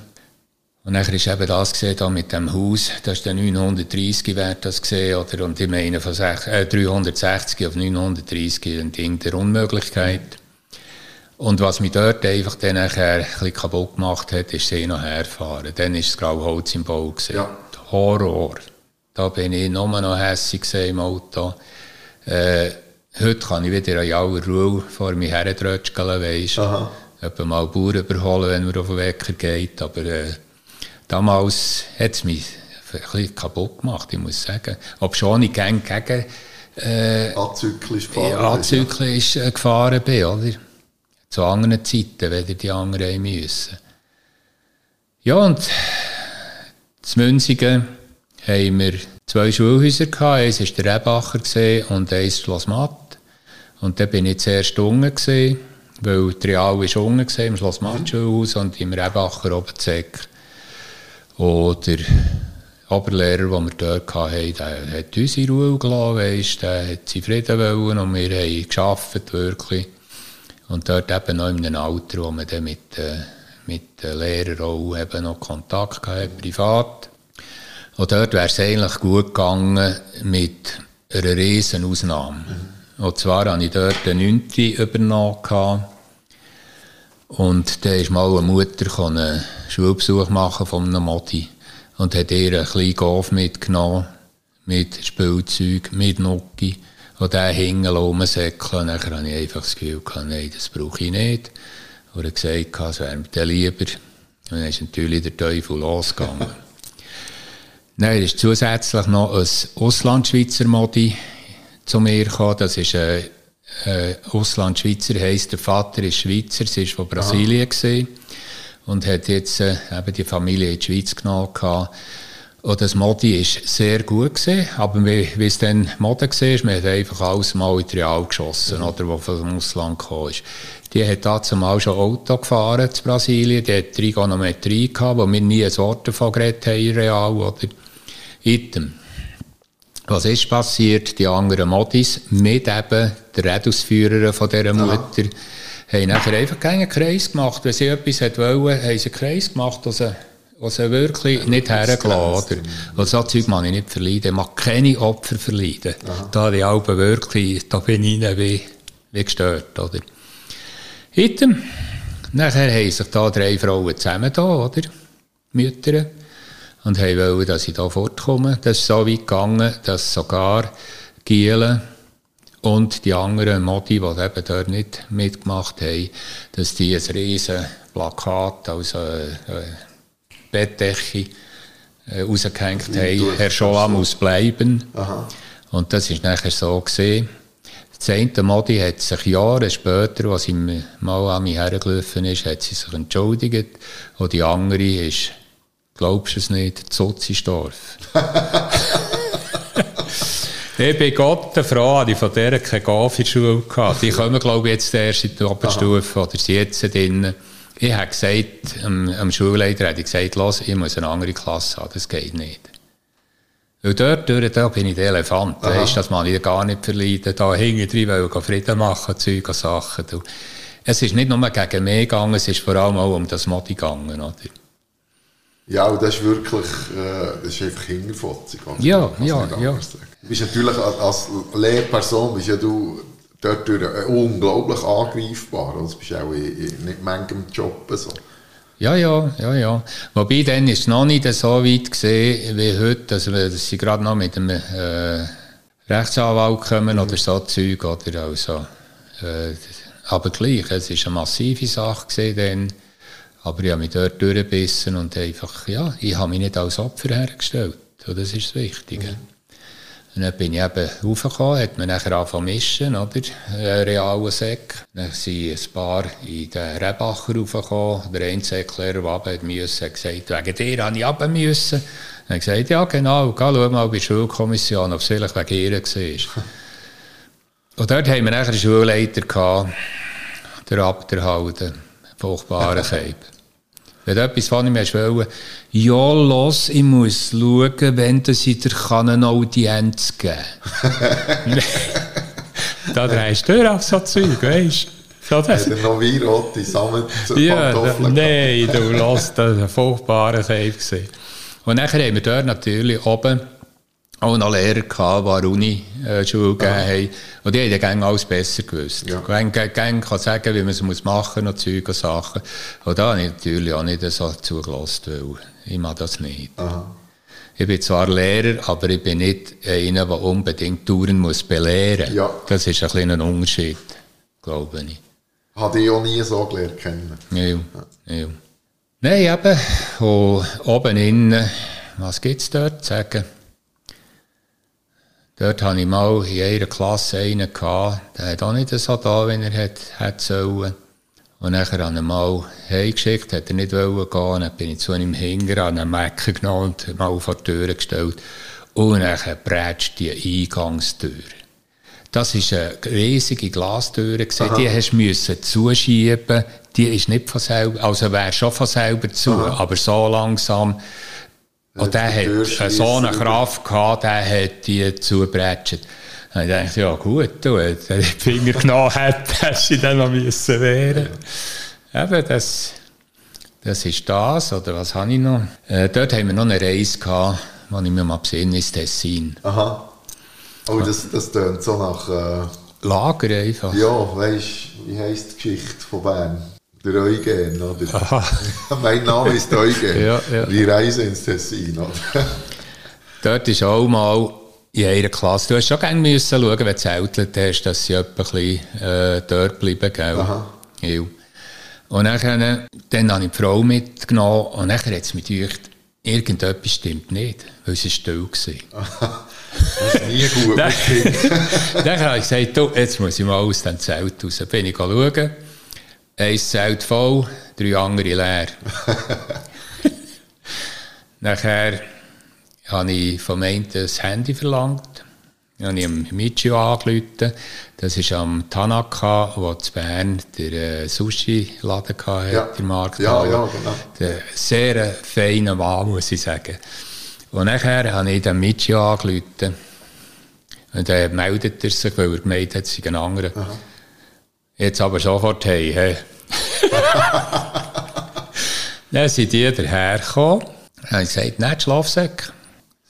Und dann ist eben das gesehen, da mit dem Haus, das ist der 930 wert das gesehen, oder? Und ich meine von sech, äh, 360 auf 930 ein Ding der Unmöglichkeit. Und was mich dort einfach dann nachher ein bisschen kaputt gemacht hat, ist sie noch herfahren. Dann ist das Grauholz im Bau. Ja. Horror. Da bin ich nur noch hässig im Auto. Äh, heute kann ich wieder in aller Ruhe vor mir herdrötscheln, weisst du. Etwa mal Bauern überholen, wenn man auf den Wecker geht. Aber äh, damals hat es mich ein bisschen kaputt gemacht, ich muss sagen. Ob schon ich gegen, gegen äh, azyklisch gefahren, ja, gefahren bin, oder? Zu anderen Zeiten, wenn die anderen müssen. Ja, und zu Münzigen haben wir zwei Schulhäuser gehabt. Eins war der Rebacher und eins Schloss Matt. Und da bin ich zuerst unten gesehen, weil die Real war unten gesehen, im Schloss Matt Schulhaus und im Rebacher oben Zeck. Und der Oberlehrer, den wir dort hatten, der hat uns in Ruhe gelassen, weißt, der hat sie Frieden wollen und wir haben gearbeitet, wirklich. Und dort eben noch in einem Alter, wo man dann mit, äh, mit den Lehrern auch eben noch Kontakt hatte, privat. Und dort wäre es eigentlich gut gegangen mit einer riesen Ausnahme. Und zwar hatte ich dort eine 9. übernommen. Und da ist mal eine Mutter einen Schulbesuch machen von einem Modi und hat ihr einen kleinen Golf mitgenommen, mit Spielzeug, mit Nuki. Und der hing rumsäckeln. Dann hatte ich einfach das Gefühl, nein, das brauche ich nicht. Und er gesagt, es wäre mir lieber. Und dann ist natürlich der Teufel losgegangen. Nein, ist zusätzlich noch ein Auslandschweizer Modi zu mir gekommen. Das ist ein äh, Auslandschweizer, heisst der Vater ist Schweizer, sie war von Brasilien gesehen und hat jetzt äh, eben die Familie in die Schweiz genommen. Gehabt. Und das Modi ist sehr gut gesehen, aber wie, wie es dann Mode war, man hat einfach alles mal in die Real geschossen, mhm. oder, was vom Ausland gekommen ist. Die hat dazu mal schon Auto gefahren zu Brasilien, die hat Trigonometrie gehabt, wo wir nie ein Wort davon geredet haben, Real, oder? Item. Was ist passiert? Die anderen Modis mit eben der Redausführer von dieser Mutter ja. haben nachher einfach keinen Kreis gemacht. Wenn sie etwas wollen, haben sie einen Kreis gemacht, wo sie, wo sie wirklich ja, nicht hergelassen oder? so Zeug kann ich nicht verleiden. Ich mag keine Opfer verleiden. Aha. Da die Alben wirklich, da bin ich ihnen wie, wie gestört, oder? Item. Nachher haben sich da drei Frauen zusammen da, oder? Mütter und wollten, dass ich da fortkomme. Das ist so weit gegangen, dass sogar Gielen und die anderen Modi, die eben dort nicht mitgemacht haben, dass die ein riesen Plakat, also eine Bettdecke, äh, rausgehängt haben, Herr Schoam muss bleiben. Aha. Und das ist nachher so gesehen. Das eine Modi hat sich Jahre später, als sie mal an mich hergelaufen ist, hat sie sich entschuldigt. Und die andere ist Glaubst du es nicht? Zotzischdorf. ich (laughs) bin Gott der Frau, die von der keine Gafi-Schule gehabt. Die kommen, glaube ich, jetzt erst in die Oberstufe oder sind jetzt drin. Ich habe gesagt, am, am Schulleiter habe ich gesagt, los, ich muss eine andere Klasse haben, das geht nicht. Weil dort, dort da bin ich der Elefant, weißt, das man ich gar nicht verleiden. Da hinten drin will Frieden machen, Zeug und Sachen. Es ist nicht nur gegen mich gegangen, es ist vor allem auch um das Modi gegangen, oder? Ja, und das ist wirklich, äh, das ist einfach hinterfotzig. Ja, ja, ja. Du bist natürlich als Lehrperson, bist ja du dort unglaublich angreifbar. Also, das bist auch nicht manchem Job so. Ja, ja, ja, ja. Wobei, dann ist es noch nicht so weit gesehen wie heute, also, dass sie gerade noch mit einem äh, Rechtsanwalt kommen mhm. oder so Zeug. Oder also, äh, aber gleich, es war eine massive Sache gesehen dann. Aber ich habe mich dort durchgebissen und einfach, ja, ich habe mich nicht als Opfer hergestellt. Und das ist das Wichtige. Mhm. Und dann bin ich eben raufgekommen, hat man nachher angefangen mischen, oder? Einen realen Säck. Dann sind ein paar in den Rebacher raufgekommen. Der eine Säcklehrer, der runter musste, hat gesagt, wegen dir habe ich runter müssen. Dann hat gesagt, ja genau, geh schau mal bei der Schulkommission, ob es vielleicht wegen ihr war. (laughs) und dort haben wir nachher einen Schulleiter gehabt, der Abderhalden, furchtbaren (laughs) Keib. Wenn du etwas von ihm hast wollen, ja, los, ich muss schauen, wenn das in der eine Audienz geben (laughs) Da drehst du auf so Zeug, weißt du? Oder? Hat er noch weirote Ja, Samtpantoffeln nein, du lass, das war ein furchtbarer gewesen. Und nachher haben wir dort natürlich oben auch noch Lehrer gehabt, die Uni äh, Schule gegeben haben. Und die haben dann alles besser gewusst. Ja. Gang, gang, gang kann sagen, wie man es muss machen und Zeug und Sachen. Und da habe ich natürlich auch nicht so zugelassen, weil ich mache das nicht. Aha. Ich bin zwar Lehrer, aber ich bin nicht einer, der unbedingt Touren muss belehren Ja. Das ist ein kleiner Unterschied, glaube ich. Habe ich auch nie so gelernt kennen. Ja, ja. Nein, eben, und oben innen, was gibt es dort zu sagen? Dort hatte ich mal in einer Klasse einen, gehabt, der hat auch nicht so da, wie er hätte, hätte sollen. Und nachher habe ich ihn mal heimgeschickt, hat er nicht wollen gehen, dann bin ich zu ihm hingegangen, habe einen Mecker genommen und mal vor die Tür gestellt. Und nachher prätscht die Eingangstür. Das war eine riesige Glastür, gewesen. die hast du zuschieben. Die ist nicht von selber, also wäre schon von selber zu, aber so langsam. Und der die hat so eine. Kraft gehabt, der hat die zugebrätscht. Dann habe ich gedacht, ja gut, du, wenn er die Finger genommen hat, hast (laughs) du dann noch müssen wehren. Eben, das, das ist das, oder was habe ich noch? Äh, dort haben wir noch eine Reise gehabt, wo ich mir mal besinne, ins Tessin. Aha. Oh, das, das tönt so nach, äh, Lager einfach. ja, weißt wie heisst die Geschichte von Bern? Der Eugen, oder? Aha. (laughs) mein Name ist Eugen. Ja, ja. Die Reise ins Tessin, oder? (laughs) Dort ist auch mal in einer Klasse, du hast schon gerne müssen schauen, wenn du zeltet hast, dass sie etwa ein bisschen äh, dort bleiben, gell? Aha. Ja. Und dann, dann habe ich die Frau mitgenommen und dann hat es mich gedacht, irgendetwas stimmt nicht, weil sie still war. (laughs) Das ist nie gut Kindern. dann habe ich gesagt, du, jetzt muss ich mal aus dem Zelt raus. Bin ich schauen, ein Zelt voll, drei andere leer. (laughs) Nachher habe ich vom einen das Handy verlangt. Dann habe ich am Michio angerufen. Das ist am Tanaka, wo zu Bern der äh, Sushi-Laden hatte, Ja. der Markt. Ja, ja, genau. Der sehr feiner Mann, muss ich sagen. Und nachher habe ich den Michio angerufen. Und dann meldet er sich, weil er gemeint hat, es sei ein anderer. Jetzt aber sofort hey, hey. (laughs) dann sind die dahergekommen. Dann habe ich gesagt, nein, Schlafsack.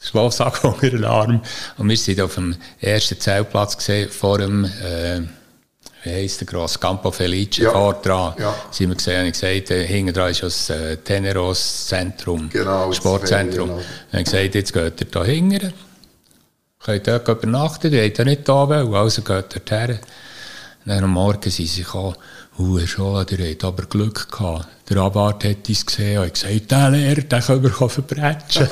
Schlafsack unter den Arm. Und wir sind auf dem ersten Zeltplatz gesehen, vor dem, äh, wie heisst der grosse Campo Felice, Ja. vor dran. Ja. Sind wir gesehen, ich gesagt, äh, hinten dran ist das äh, Teneros Zentrum, Genau, Sportzentrum. Ferienlager. Dann habe ich gesagt, jetzt geht ihr da hinten. Könnt dort übernachten, ihr habt ja nicht da wollen, also geht dort her. Dann am Morgen sind sie gekommen, Hui, schon, ihr habt aber Glück gehabt. Der Abwart hat uns gesehen und gesagt, der Lehrer, den können wir verbrechen.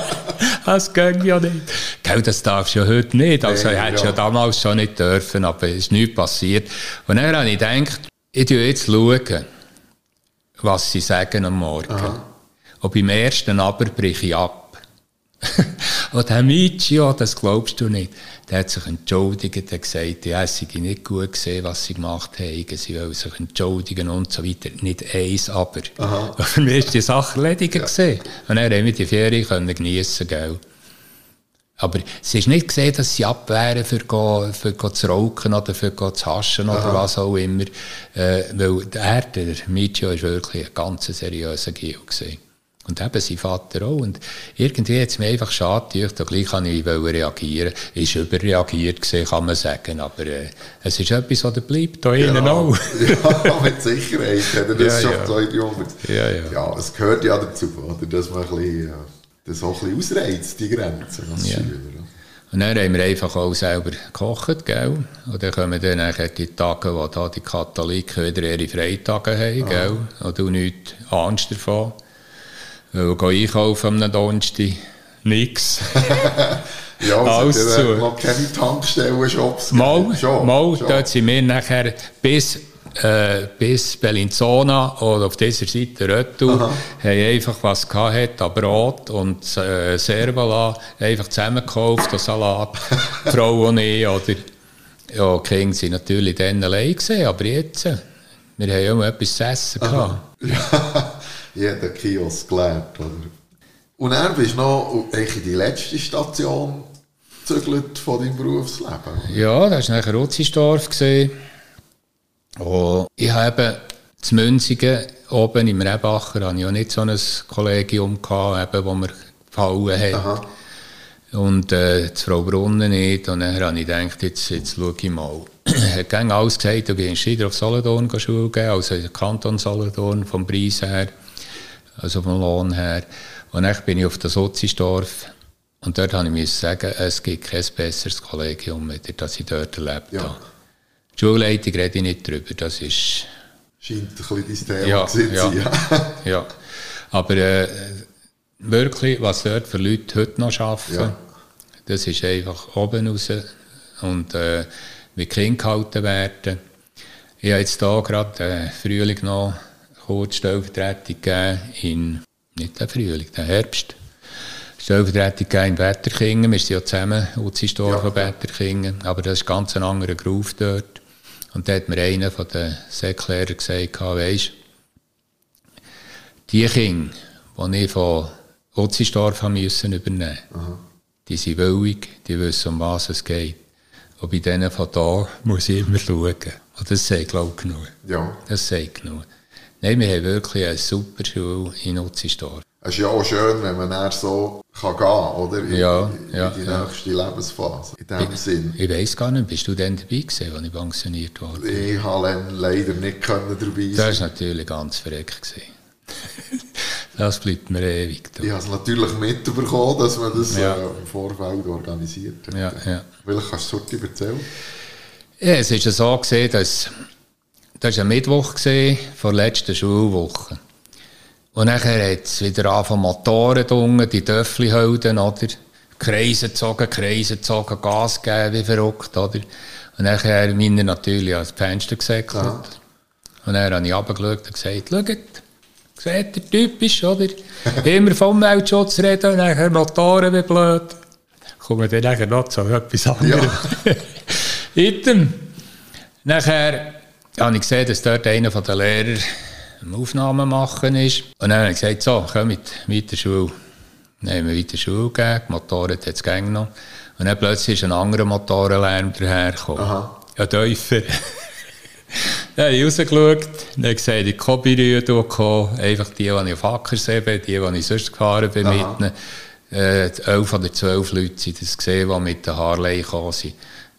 (laughs) das ging ja nicht. Gell, das darfst du ja heute nicht. Also, ich hätte ja. ja damals schon nicht dürfen, aber es ist nichts passiert. Und dann habe ich gedacht, ich schaue jetzt, schauen, was sie sagen am Morgen. Und beim ersten aber breche ich ab. Und (laughs) der Michio, das glaubst du nicht, der hat sich entschuldigt, hat gesagt, ja, es sei nicht gut gesehen, was sie gemacht haben, sie wollen sich entschuldigen und so weiter. Nicht eins, aber. (laughs) Für mich ist die Sache erledigt gesehen. Und dann haben wir die Ferien können geniessen, gell. Aber es ist nicht gesehen, dass sie abwehren für, go, für go zu rauchen oder für go zu haschen oder was auch immer. Äh, weil er, der Michio, ist wirklich ein ganz seriöser Gil gewesen. Und eben sein Vater auch. Und irgendwie hat es mir einfach schade gedacht, und gleich kann ich reagieren. Ist überreagiert gewesen, kann man sagen. Aber äh, es ist etwas, was da bleibt, da innen Genau. auch. (laughs) ja, mit Sicherheit hat er das Ja, schon ja. zwei Jahren. Ja, ja. ja, es gehört ja dazu, oder? dass man ein bisschen, äh, das auch ein bisschen ausreizt, die Grenzen als Ja. Schüler. Und dann haben wir einfach auch selber gekocht, gell? Und dann kommen dann nachher die Tage, wo da die Katholiken wieder ihre Freitage haben, gell? Und du nichts ahnst davon. Weil gehen einkaufen am Donnerstag, nix. (laughs) Ja, Alles es hat ja zu. noch keine Tankstellen-Shops Mal. Schon, mal, schon. dort sind wir nachher bis, äh, bis Bellinzona oder auf dieser Seite Retour, haben einfach was gehabt, an Brot und äh, Servola, einfach zusammengekauft, und Salat, (laughs) Frau und ich, oder, ja, die Kinder sind natürlich dann allein gewesen, aber jetzt, äh, wir haben ja immer etwas zu essen gehabt. Ja, jeder Kiosk geleert, oder? Und dann bist noch eigentlich in die letzte Station gezügelt von deinem Berufsleben. Ja, das war nachher Rutzisdorf. Und ich habe zu Münzigen, oben im Rebacher, hatte ich auch nicht so ein Kollegium, gehabt, eben, wo mir gefallen hat. Aha. Und äh, Frau Brunnen nicht. Und dann habe ich gedacht, jetzt, jetzt schaue ich mal. er (clears throat) hat gerne alles gesagt, du gehst wieder auf Solothurn Schule geben, also Kanton Solothurn, vom Preis her, also vom Lohn her. Und dann bin ich auf das Soziesdorf und dort habe ich sagen, es gibt kein besseres Kollegium mehr, das ich dort erlebt ja. habe. Die Schulleitung rede ich nicht drüber, das ist... Scheint ein bisschen dein Thema ja, zu ja, (laughs) ja, aber äh, wirklich, was dort für Leute heute noch arbeiten, ja. das ist einfach oben raus und äh, wie Kinder gehalten werden. Ich habe jetzt hier gerade äh, Frühling noch kurz Stellvertretung gegeben in, nicht der Frühling, der Herbst. Stellvertretung gegeben in Betterkingen. Wir sind ja zusammen, Uzistor ja. von Betterkingen. Aber das ist ganz ein anderer Groove dort. Und da hat mir einer von den Säcklehrern gesagt, weisst, die Kinder, die ich von Uzisdorf müssen übernehmen musste, die sind willig, die wissen, um was es geht. Und bei denen von da muss ich immer schauen. Und das sagt, glaube ich, genug. Ja. Das sagt genug. Nein, wir haben wirklich eine super Schule in Utzisdorf. Es ist ja auch schön, wenn man dann so kann gehen oder? In, ja, in, ja, in die ja. nächste Lebensphase. In dem ich, Sinn. Ich weiss gar nicht, bist du denn dabei gewesen, als ich pensioniert wurde? Ich habe leider nicht können dabei sein. Das war natürlich ganz verreckt. (laughs) das bleibt mir ewig. Da. Ich habe es natürlich mitbekommen, dass man das ja. äh, im Vorfeld organisiert hat. Ja, ja. Vielleicht kannst du es erzählen? Ja, es war so, gewesen, dass das war ein Mittwoch gewesen, vor der letzten Schulwoche. Und nachher hat es wieder angefangen, Motoren unten, die Töffel halten, oder? Kreise gezogen, Kreise gezogen, Gas geben, wie verrückt, oder? Und nachher meine natürlich ans Fenster gesäckelt. Ja. Und dann habe ich runtergeschaut und gesagt, schaut, seht ihr, typisch, oder? Immer vom Umweltschutz reden und nachher Motoren wie blöd. Kommen wir dann nachher noch zu etwas anderem. Ja. (laughs) Item. Nachher habe ich gesehen, dass dort einer der Lehrer Aufnahmen machen ist. Und dann habe ich gesagt, so, komm mit weiter Schule. Dann haben wir weiter Schule gegeben, die Motoren hat es noch. Und dann plötzlich ist ein anderer Motorenlärm dahergekommen. Aha. Ja, tiefer. (laughs) dann habe ich rausgeschaut, dann gesagt, ich komme bei einfach die, die ich auf Ackersee bin, die, die ich sonst gefahren bin Aha. mit äh, elf oder zwölf Leute sind das gesehen, die mit der Harley gekommen sind.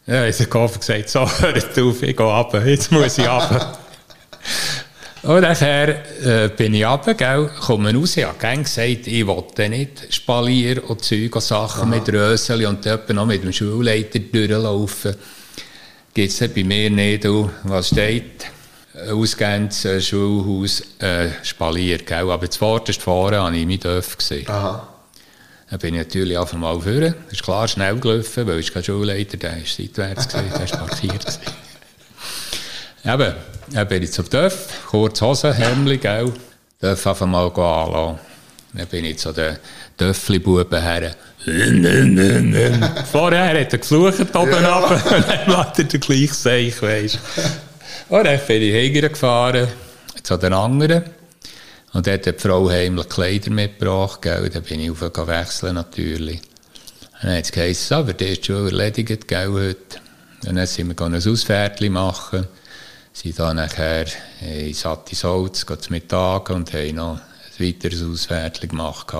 Ja, ich habe gesagt, so, (laughs) hört auf, ich gehe runter, jetzt muss ich runter. (laughs) Und nachher äh, bin ich runter, gell, komme raus, ich habe gesagt, ich wollte nicht Spalier und Zeug und Sachen Aha. mit Röseli und dort noch mit dem Schulleiter durchlaufen. Gibt es bei mir nicht, du, was steht? Ausgehendes äh, Schulhaus äh, Spalier, gell, aber zuvorderst vorne habe ich mich gesehen. Aha. Dann bin ich natürlich auf einmal vorne. Ist klar schnell gelaufen, weil ich kein Schulleiter, der ist seitwärts gewesen, der ist parkiert (laughs) Eben, dann bin ich zum Dörf, kurz Hose, Hemdli, gell. Dörf auf einmal anlassen. Dann bin ich zu den Döffli-Buben her. (laughs) Vorher hat er geflucht oben ja. ab und (laughs) dann macht er den gleichen Seich, weisst Und dann bin ich hingefahren zu den anderen. Und dort hat die Frau heimlich Kleider mitgebracht, gell? Dann bin ich auf wechseln natürlich. Und dann hat es geheißen, aber die ist schon erledigt, gell, heute. Und dann sind wir ein Ausfährtchen machen. Sind dann nachher in Sattisolz, zum Mittag und haben noch ein weiteres Ausfährtchen gemacht.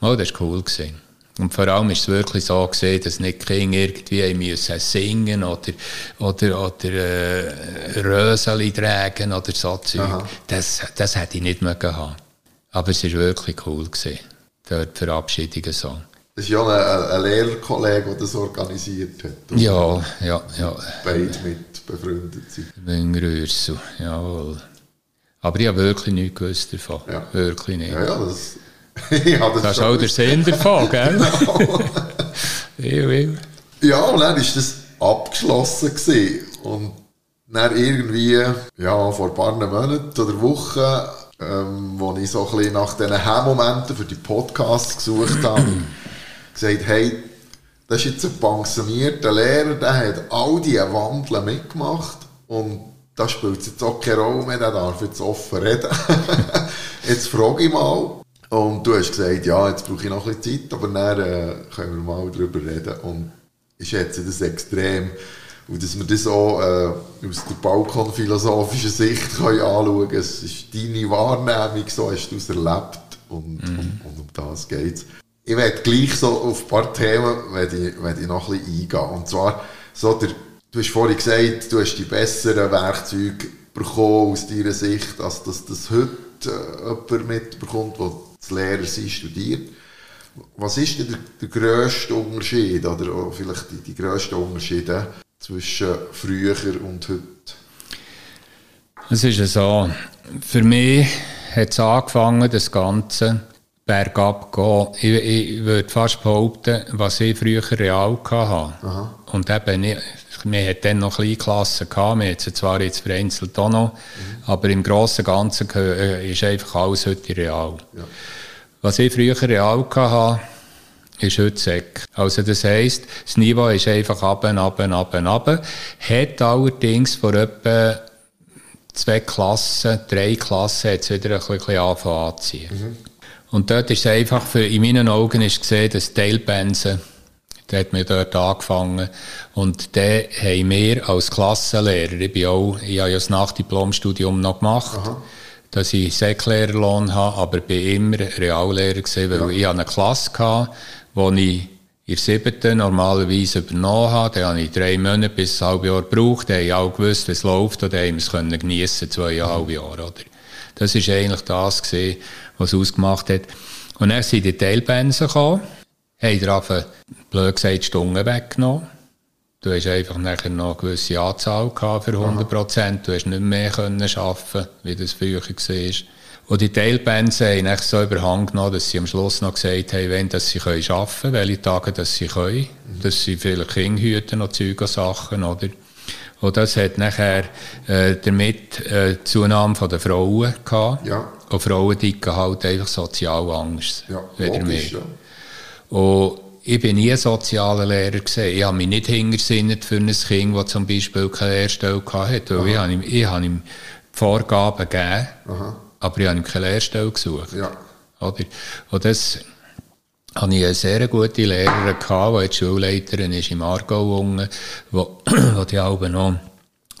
Oh, das war cool. Gewesen. Und vor allem ist es wirklich so gesehen, dass nicht Kinder irgendwie müssen singen oder, oder, oder äh, Röseli tragen oder so Zeug. Das, das hätte ich nicht mehr gehabt. Aber es war wirklich cool. Gewesen, dort die Verabschiedungen so. Das ist ja ein, ein Lehrerkollege, der das organisiert hat. Ja, ja, ja. Beide mit befreundet sind. Müngrürsel, jawohl. Aber ich habe wirklich nichts gewusst davon. Ja. Wirklich nicht. Ja, ja, das (laughs) ja, das, das ist auch der Sinn davon, gell? (laughs) Genau. ja, und dann war das abgeschlossen. Gewesen. Und dann irgendwie, ja, vor ein paar Monaten oder Wochen, ähm, wo ich so ein bisschen nach diesen Hemmomenten für die Podcasts gesucht habe, (clears throat) gesagt, hey, das ist jetzt ein pensionierter Lehrer, der hat all diese Wandeln mitgemacht und da spielt es jetzt auch keine Rolle mehr, der darf jetzt offen reden. (laughs) jetzt frage ich mal, und du hast gesagt, ja, jetzt brauche ich noch ein bisschen Zeit, aber dann äh, können wir mal darüber reden. Und ich schätze das extrem, Und dass wir das auch äh, aus der balkonphilosophischen Sicht können anschauen können. Es ist deine Wahrnehmung, so hast du es erlebt und, mhm. und, und um das geht es. Ich werde gleich so auf ein paar Themen werde ich, werde ich noch ein bisschen eingehen. Und zwar, so der, du hast vorhin gesagt, du hast die besseren Werkzeuge bekommen aus deiner Sicht, als dass das heute äh, jemand mitbekommt, der Lehrer sein studiert. Was ist denn der, der grösste Unterschied oder vielleicht die, die grössten Unterschiede zwischen früher und heute? Es ist so, für mich hat es angefangen, das Ganze bergab gehen. Ich, ich würde fast behaupten, was ich früher real hatte. Aha. Und eben, ich, wir hatten dann noch kleine Klassen gehabt, wir hatten zwar jetzt vereinzelt auch noch, mhm. aber im Großen und Ganzen äh, ist einfach alles heute real. Ja. Was ich früher real hatte, ist heute Säck. Also das heisst, das Niveau ist einfach ab, ab, ab, ab. Hat allerdings vor etwa zwei Klassen, drei Klassen, es wieder ein bisschen angefangen anzuziehen. Mhm. Und dort ist es einfach, für, in meinen Augen ist gesehen, dass Teilpensen, der hat mir dort angefangen. Und den haben wir als Klassenlehrer, ich bin auch, ich habe ja das Nachdiplomstudium noch gemacht, Aha dass ich Säcklehrerlohn habe, aber bin immer Reallehrer gewesen, weil ja. ich eine Klasse hatte, wo ich in der siebten normalerweise übernommen habe. Dann habe ich drei Monate bis ein halbes Jahr gebraucht. Dann habe ich auch gewusst, wie es läuft und dann haben wir es geniessen, zweieinhalb Jahre, oder? Das war eigentlich das gewesen, was ausgemacht hat. Und dann sind die Teilpensen gekommen, haben blöd gesagt, Stunden weggenommen. Du hast einfach nachher noch eine gewisse Anzahl gehabt für 100 Prozent. Du hast nicht mehr können arbeiten, wie das früher war. Und die Teilbands haben eigentlich so überhang genommen, dass sie am Schluss noch gesagt haben, wenn dass sie können arbeiten können, welche Tage dass sie können, mhm. dass sie vielleicht Kinder hüten und Zeug und Sachen, oder? Und das hat nachher äh, damit äh, Zunahme von den Frauen gehabt. Ja. Und Frauen dicken halt einfach sozial Angst. Ja, logisch, mehr. Ja. Und ich bin nie ein sozialer Lehrer gewesen. Ich habe mich nicht hingersinnet für ein Kind, das zum Beispiel keine Lehrstelle hatte. Weil ich habe, ihm, ich habe ihm Vorgaben gegeben, Aha. aber ich habe ihm keine Lehrstelle gesucht. Ja. Oder? Und das hatte ich eine sehr gute Lehrerin, die jetzt Schulleiterin ist im Aargau (clears throat) wo die Alben noch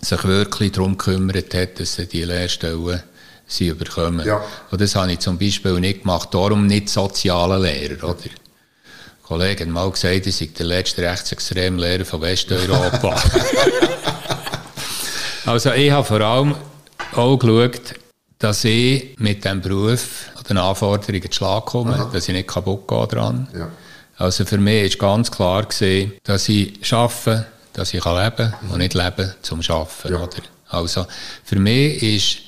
sich wirklich darum gekümmert hat, dass sie die Lehrstellen sie überkommen. Ja. Und das habe ich zum Beispiel nicht gemacht, darum nicht soziale Lehrer, oder? Kollege hat mal gesagt, ich sei der letzte Rechtsextremlehrer von Westeuropa. (laughs) also ich habe vor allem auch geschaut, dass ich mit diesem Beruf an den Anforderungen zu Schlag komme, Aha. dass ich nicht kaputt gehe dran. Ja. Also für mich war ganz klar, gewesen, dass ich arbeite, dass ich leben kann mhm. und nicht leben zum Arbeiten. Ja. Oder? Also für mich ist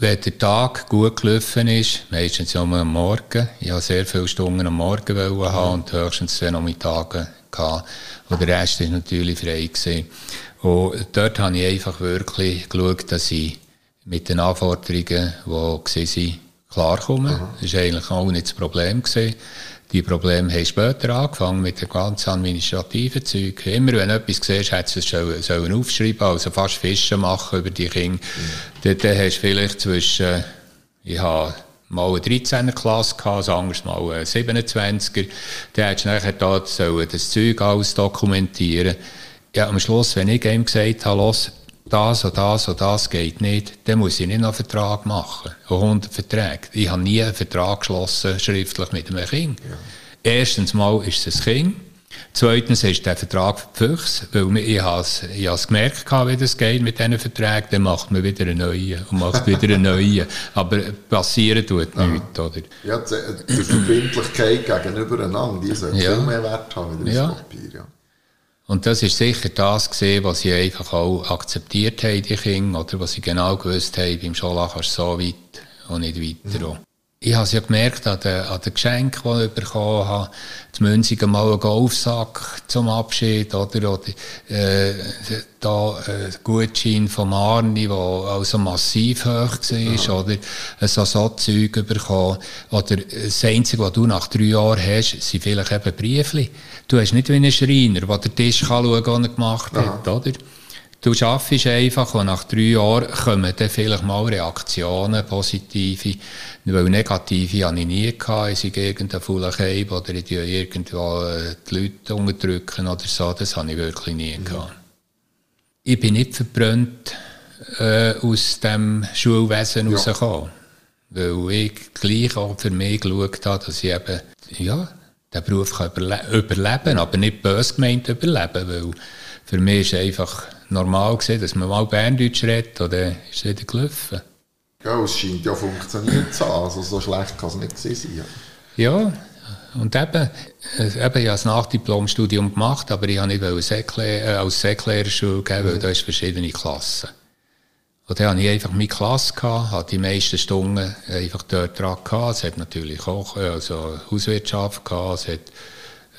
wenn der Tag gut gelaufen ist, meistens ja am Morgen, ich habe sehr viele Stunden am Morgen wollen haben und höchstens zwei Nachmittage gehabt. Und der Rest war natürlich frei gewesen. Und dort habe ich einfach wirklich geschaut, dass ich mit den Anforderungen, die waren, klarkomme. Das war eigentlich auch nicht das Problem. Gewesen. Die Probleme haben später angefangen mit dem ganzen administrativen Zeug. Immer wenn du etwas siehst, hättest du es sollen, sollen aufschreiben, also fast Fischen machen über die Kinder. Mhm. Dann, hast du vielleicht zwischen, ich habe mal eine 13er Klasse gehabt, anders mal eine 27er. Dann hättest du nachher da das Zeug alles dokumentieren. Ja, am Schluss, wenn ich ihm gesagt habe, los, das und das und das geht nicht, dann muss ich nicht noch einen Vertrag machen. 100 Verträge. Ich habe nie einen Vertrag geschlossen, schriftlich mit einem Kind. Ja. Erstens mal ist es ein Kind. Zweitens ist der Vertrag für die Füchse, weil ich habe es gemerkt, wie das geht mit diesen Verträgen. Dann macht man wieder einen neuen und macht wieder einen neuen. Aber passieren tut nichts. Oder? Ja, die Verbindlichkeit gegenüber einander, die sollte ja. viel mehr Wert haben wie das ja. Papier. Ja. Und das ist sicher das gesehen, was sie einfach auch akzeptiert haben, die Kinder, oder was sie genau gewusst haben, beim Scholach kannst du so weit und nicht weiter. Mhm ich habe es ja gemerkt an den, an den Geschenken, die ich bekommen habe. Die Münzigen mal einen Golfsack zum Abschied, oder? oder äh, da ein Gutschein von Arni, der also massiv hoch war, ja. oder? So, so Zeug bekommen. Oder das Einzige, was du nach drei Jahren hast, sind vielleicht eben Briefli. Du hast nicht wie ein Schreiner, der den Tisch kann schauen kann, was er gemacht hat, ja. oder? Du schaffst einfach und nach drei Jahren kommen dann vielleicht mal Reaktionen, positive, weil negative hatte ich nie gehabt, ich sei irgendein fauler Keib oder ich irgendwo äh, die Leute unterdrücken oder so, das habe ich wirklich nie mhm. gehabt. ich bin nicht verbrannt äh, aus dem Schulwesen Ja. rausgekommen. Weil ich gleich auch für mich geschaut habe, dass ich eben, ja, den Beruf kann überle überleben aber nicht bös gemeint überleben, weil für mich ist einfach normal gewesen, dass man mal Berndeutsch redet, oder ist es wieder gelaufen. Ja, es scheint ja funktioniert zu haben. Also so schlecht kann es nicht gewesen sein. Ja, und eben, eben ich habe das Nachdiplomstudium gemacht, aber ich habe nicht Säckle- äh, als Säcklehrerschule gehen, weil da ist verschiedene Klassen. Und dann hatte ich einfach meine Klasse, gehabt, hatte die meisten Stunden einfach dort dran gehabt. Es hat natürlich auch äh, also Hauswirtschaft gehabt, es hat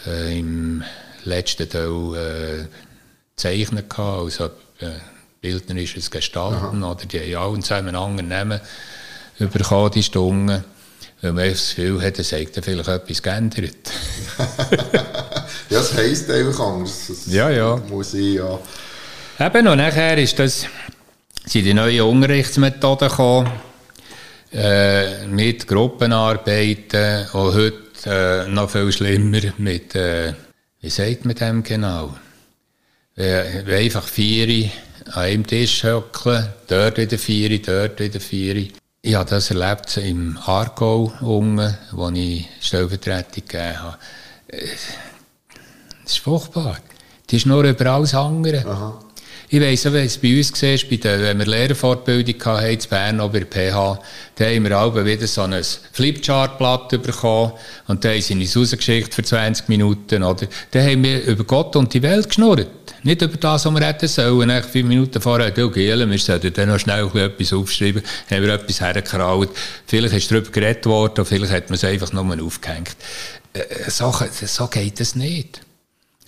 äh, im letzten Teil äh, Zeichnen gehabt, also äh, bildnerisches Gestalten, oder die haben alle zusammen einen anderen Namen bekommen, die Stunden. Weil man das Gefühl hat, es hat dann vielleicht etwas geändert. (laughs) Ja, es heisst einfach anders. Das Ja, ja. Muss ich ja. Eben, und nachher ist das, sind die neuen Unterrichtsmethoden gekommen, äh, mit Gruppenarbeiten, und heute äh, noch viel schlimmer mit, äh, wie sagt man dem genau? Wenn einfach vier an einem Tisch hocken, dort wieder vier, dort wieder vier. Ich habe das erlebt im Aargau unten, wo ich Stellvertretung gegeben habe. Äh, Das ist furchtbar. Die ist nur über alles andere. Aha. Ich weiss auch, wenn es bei uns war, bei der, wenn wir Lehrerfortbildung hatten, in Bern, auch bei der PH, da haben wir alle wieder so ein Flipchart-Blatt bekommen und da haben sie uns rausgeschickt für 20 Minuten, oder? Da haben wir über Gott und die Welt geschnurrt. Nicht über das, was wir hätten sollen. Nach fünf Minuten vorher, du Gielen, wir sollten dann noch schnell etwas aufschreiben, haben wir etwas hergekraut. Vielleicht ist darüber geredet worden, oder vielleicht hat man es einfach nur aufgehängt. Äh, So, so geht es nicht.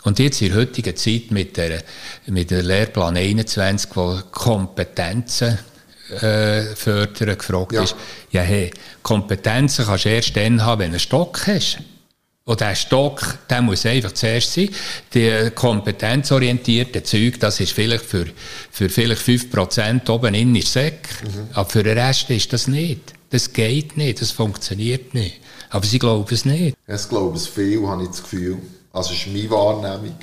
Und jetzt in der heutigen Zeit mit der, mit der Lehrplan 21, wo Kompetenzen äh, fördern gefragt Ja. ist, ja hey, Kompetenzen kannst du erst dann haben, wenn du einen Stock hast. Und der Stock, der muss einfach zuerst sein. Die kompetenzorientierte Zeug, das ist vielleicht für, für vielleicht 5% oben in ist Säck. Aber für den Rest ist das nicht. Das geht nicht, das funktioniert nicht. Aber sie glauben es nicht. Ich glaube, es viel, habe ich das Gefühl. Also, es ist meine Wahrnehmung.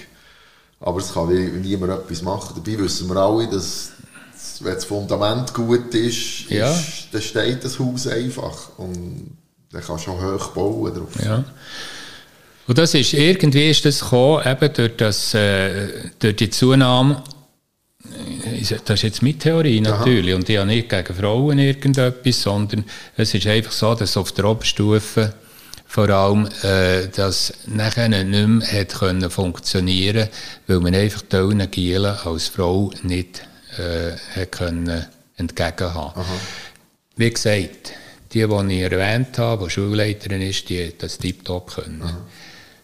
Aber es kann niemand etwas machen. Dabei wissen wir alle, dass, dass wenn das Fundament gut ist, Ja. ist dann steht das Haus einfach. Und dann kannst du auch hoch bauen drauf. Ja. Und das ist, irgendwie ist das gekommen, eben durch, das, äh, durch die Zunahme, äh, das ist jetzt meine Theorie natürlich, und ich habe nicht gegen Frauen irgendetwas, sondern es ist einfach so, dass auf der Oberstufe vor allem, äh, das nachher nicht mehr hat können funktionieren, weil man einfach die Gielen als Frau nicht äh, hat können entgegenhaben. Wie gesagt, die, die ich erwähnt habe, die Schulleiterin ist, die hat das tiptop können.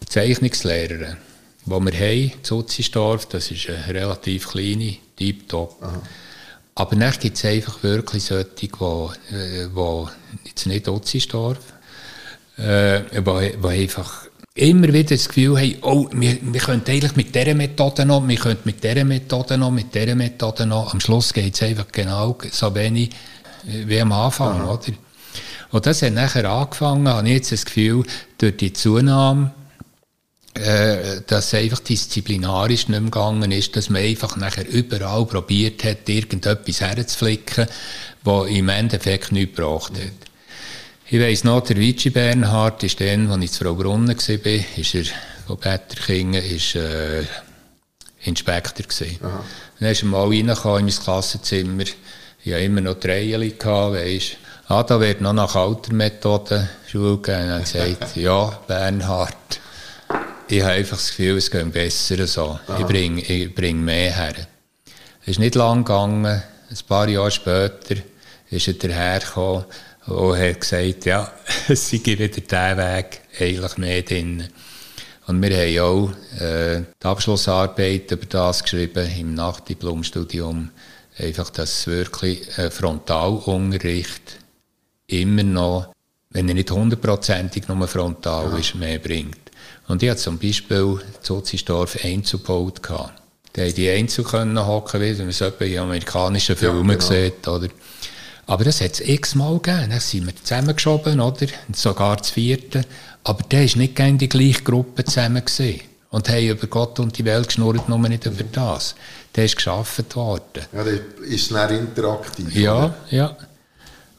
Zeichnungslehrerin, die wir haben, in Utzisdorf, das ist eine relativ kleine, tiptop. Aber dann gibt es einfach wirklich solche, die, äh, die jetzt nicht Utzisdorf, äh, die, die einfach immer wieder das Gefühl haben, oh, wir, wir könnten eigentlich mit dieser Methode noch, wir könnten mit dieser Methode noch, mit dieser Methode noch. Am Schluss geht es einfach genau so wenig äh, wie am Anfang, oder? Und das hat nachher angefangen, habe ich jetzt das Gefühl, durch die Zunahme, äh, dass einfach disziplinarisch nicht mehr gegangen ist, dass man einfach nachher überall probiert hat, irgendetwas herzuflicken, was im Endeffekt nichts gebracht hat. Ich weiss noch, der Vici Bernhard ist dann, als ich zu Frau Brunnen war, ist er von Betterkingen, ist äh, Inspektor gewesen. Dann ist er mal reingekommen in mein Klassenzimmer. Ich hatte immer noch drei gehabt, weisst. Ah, da wird noch nach alter Methode Schule gehen. Und er hat gesagt, (laughs) ja, Bernhard, ich habe einfach das Gefühl, es geht besser so. Ich bringe ich bring mehr her. Es ist nicht lang gegangen. Ein paar Jahre später ist er dahergekommen und hat gesagt, ja, (laughs) es sei wieder der Weg, eigentlich mehr drin. Und wir haben auch äh, die Abschlussarbeit über das geschrieben im Nachdiplomstudium. Einfach, dass wirklich ein Frontalunterricht immer noch, wenn er nicht hundertprozentig nur frontal ist, mehr bringt. Und ich hatte zum Beispiel zu Utzisdorf Einzelbaut gehabt. Da haben die Einzel können hocken, wie man es in amerikanischen Filmen genau. sieht, oder? Aber das hat es x-mal gegeben. Dann sind wir zusammengeschoben, oder? Und Sogar das vierte. Aber da war nicht gerne die gleiche Gruppe zusammen. Gewesen. Und haben über Gott und die Welt geschnurrt, nur nicht über das. Der ist geschaffen worden. Ja, der ist dann interaktiv. Ja, oder? ja.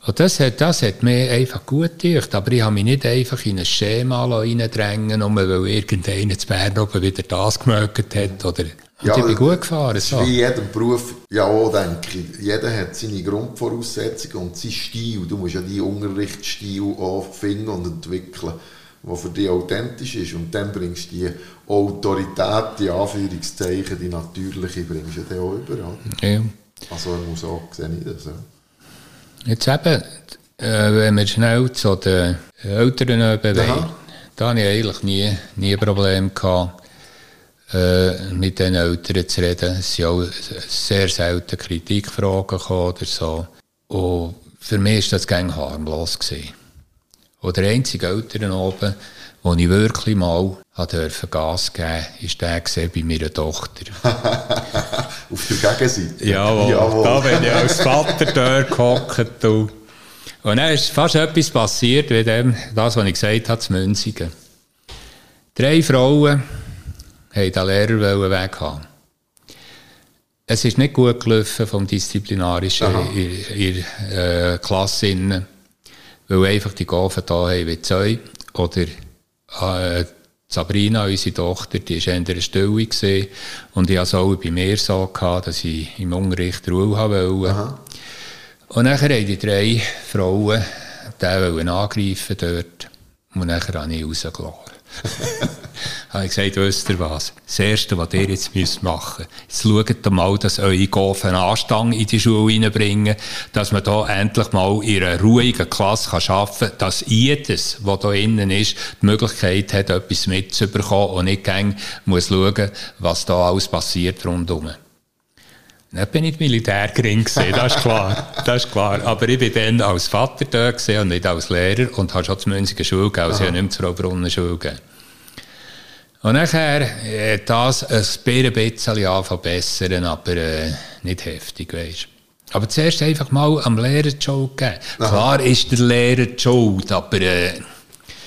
Und das hat, das hat mir einfach gut gedacht. Aber ich habe mich nicht einfach in ein Schema reindrängen nur weil irgendeiner zu Bern oben wieder das gemerkt hat. Oder, ja, ich bin gut gefahren. Das so. ist wie jedem Beruf, ja auch, denke ich. Jeder hat seine Grundvoraussetzungen und seinen Stil. Du musst ja deinen Unterrichtsstil auch finden und entwickeln, der für dich authentisch ist. Und dann bringst du die Autorität, die Anführungszeichen, die natürliche, bringst du dann auch überall. Ja. Also, muss auch sehen, das. Ja. Jetzt eben, äh, wenn wir schnell zu den Eltern bewegen, da hatte ich eigentlich nie, nie ein Problem gehabt, äh, mit den Eltern zu reden. Es sind auch sehr selten Kritikfragen oder so. Und für mich war das gang harmlos. Gewesen. Und der einzige Eltern oben, wo ich wirklich mal durfte Gas geben durfte, war der bei meiner Tochter. (laughs) Auf der Gegenseite? Jawohl. Jawohl. Da bin ich als Vater (laughs) dort gehockt. Und dann ist fast etwas passiert, wie dem, das, was ich gesagt habe, zu Münzigen. Drei Frauen wollten den Lehrer weg haben. Es ist nicht gut gelaufen vom Disziplinarischen in, in, in äh, Klasse, weil einfach die Gaben da haben wie Zeug oder äh, Sabrina, unsere Tochter, die war in der Stille gewesen. und ich hatte es auch bei mir so, gehabt, dass ich im Unterricht Ruhe haben wollte. Aha. Und dann haben die drei Frauen den angreifen dort und dann habe ich rausgelassen. (laughs) habe ich gesagt, wisst ihr was? Das Erste, was ihr jetzt müsst machen müsst, jetzt schaut mal, dass eure Gofen Anstang in die Schule reinbringen, dass man da endlich mal in einer ruhigen Klasse kann arbeiten kann, dass jedes, was da innen ist, die Möglichkeit hat, etwas mitzubekommen und nicht gäng muss schauen, was da alles passiert rundherum. Dann bin ich Militär gering gesehen, das ist klar, das ist klar. Aber ich bin dann als Vater da gesehen und nicht als Lehrer und habe schon zur Münziger Schule gegeben, also ich habe nicht mehr zur Brunnen Schule gegeben. Und nachher hat das ein bisschen anfangen aber äh, nicht heftig, weißt Aber zuerst einfach mal am Lehrer die Schuld geben. Aha. Klar ist der Lehrer die Schuld, aber äh,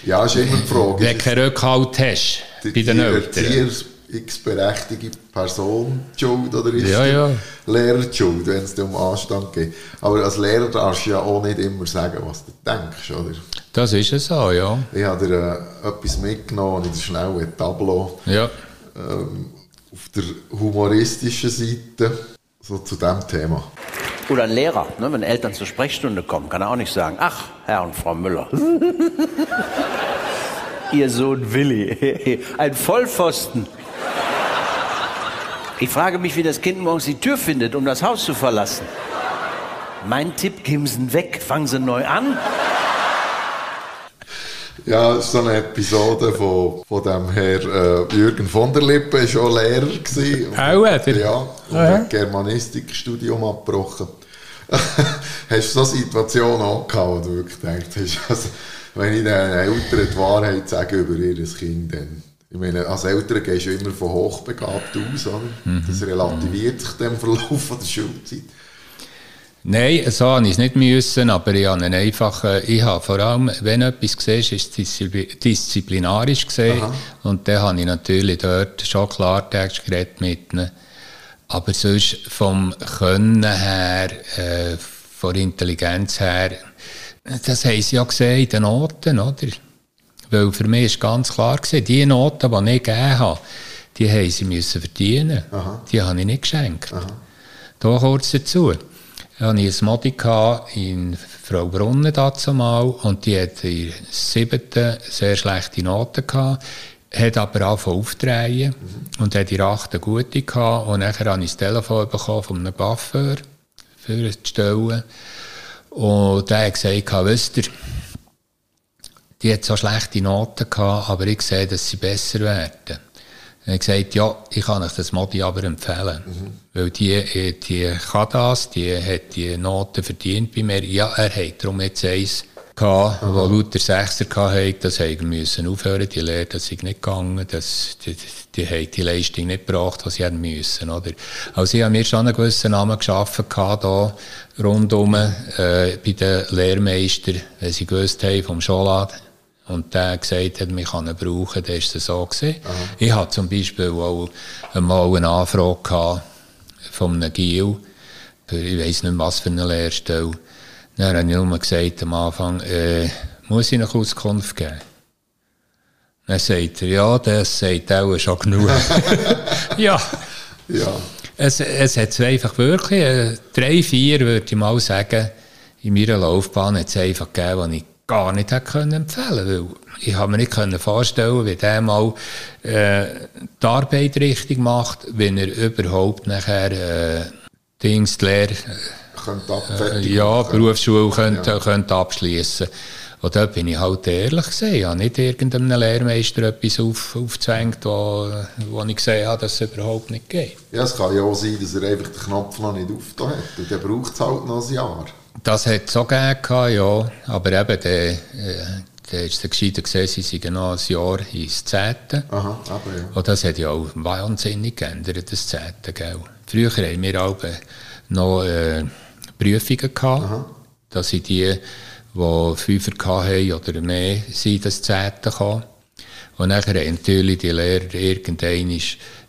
ja, ist immer die Frage. Wenn du keinen Rückhalt hast die, bei den Eltern x-berechtigte Person Schuld oder ist ja, ja. der Lehrer Schuld, wenn es um Anstand geht. Aber als Lehrer darfst du ja auch nicht immer sagen, was du denkst, oder? Das ist es so, ja. Ich habe dir äh, etwas mitgenommen in der schnellen Tableau. Ja. Ähm, auf der humoristischen Seite, so zu diesem Thema. Oder ein Lehrer, ne, wenn Eltern zur Sprechstunde kommen, kann er auch nicht sagen, ach, Herr und Frau Müller. (laughs) Ihr Sohn Willi, (laughs) ein Vollpfosten. Ich frage mich, wie das Kind morgens die Tür findet, um das Haus zu verlassen. Mein Tipp, geben Sie weg, fangen Sie neu an. Ja, das ist so eine Episode von, von dem Herr äh, Jürgen von der Lippe, war schon Lehrer. Gewesen. Auch, oder? Ja, und hat Germanistikstudium abgebrochen. (laughs) hast du so Situationen auch gehabt, wo du wirklich gedacht hast, (laughs) also, wenn ich den Eltern die Wahrheit sage über ihr Kind, dann ich meine, als Eltern gehst du immer von hochbegabt aus, oder? Mhm. Das relativiert sich dem Verlauf der Schulzeit. Nein, so habe ich es nicht müssen, aber ich habe einfach, ich habe vor allem, wenn etwas siehst, ist es disziplinarisch gesehen. Aha. Und dann habe ich natürlich dort schon Klartext geredet mit ihnen. Aber sonst vom Können her, äh, von Intelligenz her, das haben sie ja gesehen in den Noten, oder? Weil für mich ist ganz klar gewesen, die Noten, die ich gegeben habe, die haben sie müssen verdienen. Aha. Die habe ich nicht geschenkt. Aha. Da kurz dazu. Da hatte ich ein Modi in Frau Brunnen dazu mal und die hatte in der siebten sehr schlechte Noten gehabt, hat aber angefangen aufzudrehen mhm. und hat in der achten gute gehabt und nachher habe ich das Telefon bekommen von einem Buffeur für die Stelle und der hat gesagt, wisst ihr, die hat so schlechte Noten gehabt, aber ich sehe, dass sie besser werden. Er hat gesagt, ja, ich kann euch das Modi aber empfehlen. Mhm. Weil die, die kann das, die hat die Noten verdient bei mir. Ja, er hat darum jetzt eins gehabt, mhm. wo lauter Sechser hatte, das haben müssen aufhören, die Lehre, das ist nicht gegangen, das, die, die, die die Leistung nicht gebracht, was sie haben müssen, oder? Also ich habe mir schon einen gewissen Namen geschaffen gehabt, da, rundum, äh, bei den Lehrmeistern, wenn sie gewusst haben, vom Scholat, und der gesagt hat, man kann ihn brauchen, dann ist es so gewesen. Ich hatte zum Beispiel auch einmal eine Anfrage gehabt von einem Gil, für, ich weiss nicht was für eine Lehrstelle. Dann habe ich nur gesagt am Anfang, äh, muss ich noch Auskunft geben? Dann sagt er, ja, das sagt auch schon genug. (laughs) (laughs) ja. Ja. Es, es hat einfach wirklich, äh, drei, vier würde ich mal sagen, in meiner Laufbahn hat es einfach gegeben, die ich gar nicht hätte können empfehlen weil ich habe mir nicht vorstellen, wie der mal äh, die Arbeit richtig macht, wenn er überhaupt nachher äh, Dings, die Lehre, äh, abfertigen. ja. Berufsschule könnte, könnte abschließen. Und da bin ich halt ehrlich gesehen. Ich habe nicht irgendeinem Lehrmeister etwas auf, aufgezwängt, wo, wo ich gesehen habe, dass es überhaupt nicht geht. Ja, es kann ja auch sein, dass er einfach den Knopf noch nicht aufgetan hat. Und dann braucht es halt noch ein Jahr. Das hat es auch gegeben, gehabt, ja. Aber eben, der, äh, der ist der gescheiter gesehen, sie sind noch ein Jahr ins Zehnte. Aha, aber ja. Und das hat ja auch wahnsinnig geändert, das Zehnte, gell. Früher haben wir auch noch äh, Prüfungen gehabt. Das sind die, die Fünfer hatten oder mehr, sind das Zehnte gekommen. Und nachher haben natürlich die Lehrer irgendwann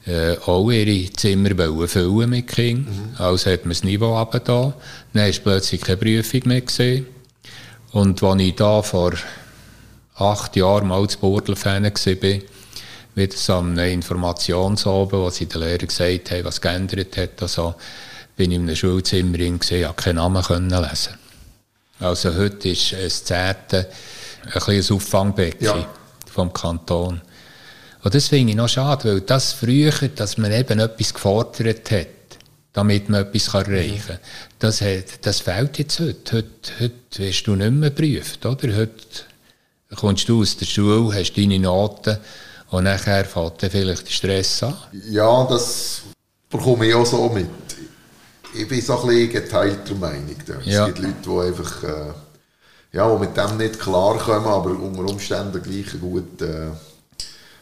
äh, auch ihre Zimmer wollen füllen mit Kindern. Also hat man das Niveau runtergetan. Dann ist plötzlich keine Prüfung mehr gesehen. Und als ich da vor acht Jahren mal zu Burdelfan war, wieder so am Informationsoben, wo sie den Lehrern gesagt haben, was geändert hat, also, bin ich in einem Schulzimmer drin gewesen, ich konnte keinen Namen können lesen. Also heute ist es Zehnte ein kleines Auffangbecken Ja. vom Kanton. Und das finde ich noch schade, weil das früher, dass man eben etwas gefordert hat, damit man etwas kann erreichen kann, das, hat, das fehlt jetzt heute. heute. Heute wirst du nicht mehr geprüft, oder? Heute kommst du aus der Schule, hast deine Noten und nachher fällt dann vielleicht der Stress an. Ja, das bekomme ich auch so mit. Ich bin so ein bisschen geteilter Meinung. Ja. Es gibt Leute, die einfach äh, ja, die mit dem nicht klarkommen, aber unter Umständen gleich ein guter,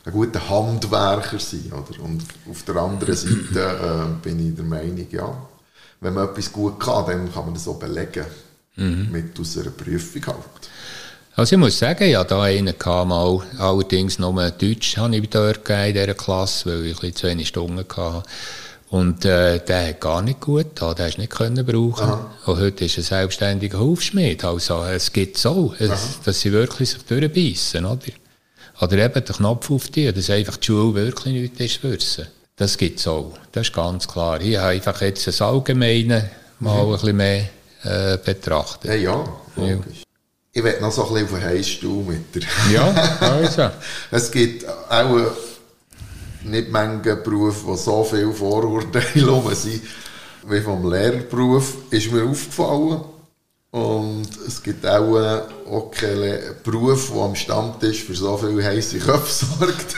ein guter Handwerker sind. Oder? Und auf der anderen Seite äh, bin ich der Meinung, ja, wenn man etwas gut kann, dann kann man das auch belegen. Mit aus einer Prüfung halt. Also ich muss sagen, ja, da einen kam mal, allerdings nur Deutsch habe ich dort in dieser Klasse, weil ich ein bisschen zu wenig Stunden hatte. Und äh, der hat gar nicht gut da, der hast nicht können brauchen. Und heute ist er selbstständiger Hufschmied. Also es gibt so, es, dass sie wirklich sich durchbeissen, oder? Oder eben den Knopf auf die, dass einfach die Schule wirklich nichts ist sie. Das gibt es auch, das ist ganz klar. Ich habe einfach jetzt das Allgemeine mal ein bisschen mehr äh, betrachtet. Ja, ja, logisch. Ich werde noch so ein bisschen auf den Heimstuhl mit der. (laughs) Ja, also. (laughs) Es gibt auch nicht Menge Berufe, die so viele Vorurteile (laughs) sind, wie vom Lehrerberuf, ist mir aufgefallen. Und es gibt auch, äh, auch keinen Beruf, der am Stammtisch für so viele heisse Köpfe (laughs) sorgt,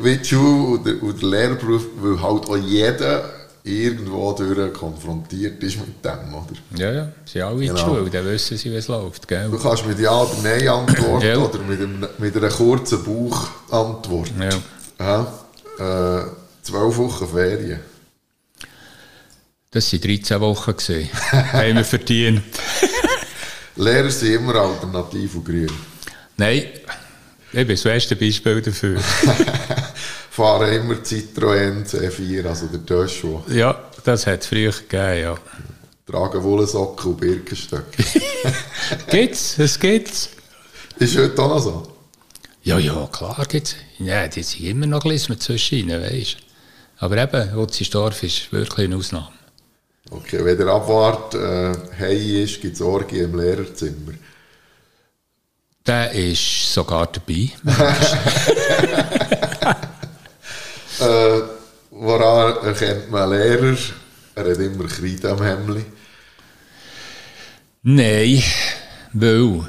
wie die Schule und der, und der Lehrerberuf, weil halt auch jeder irgendwo durch konfrontiert ist mit dem, oder? Ja, ja, sie sind alle in Genau. der Schule, dann wissen sie, wie es läuft, gell? Du kannst mit Ja oder Nein antworten Ja. oder mit, einem, mit einer kurzen Bauchantwort. Ja. Ja, äh, zwölf Wochen Ferien. Das waren 13 Wochen. (laughs) haben wir verdient. Lehrer sind immer alternativ und grün. Nein, ich bin das beste Beispiel dafür. (laughs) Fahren immer Citroën C4, also der Joshua. ja, das hat es früher gegeben, ja. Tragen Wollsocken und Birkenstöcke. (laughs) Gibt's, es gibt's. ist heute auch noch so. Ja, ja, klar gibt's. Ja, die sind immer noch ein bisschen zwischen ihnen, weisst Aber eben, Utzisdorf ist wirklich eine Ausnahme. Okay, wenn der Abwart äh, heim ist, gibt es Orgie im Lehrerzimmer. Der ist sogar dabei. Äh, (laughs) woran erkennt man einen Lehrer? Er hat immer Kreide am Hemdli. Nein, weil,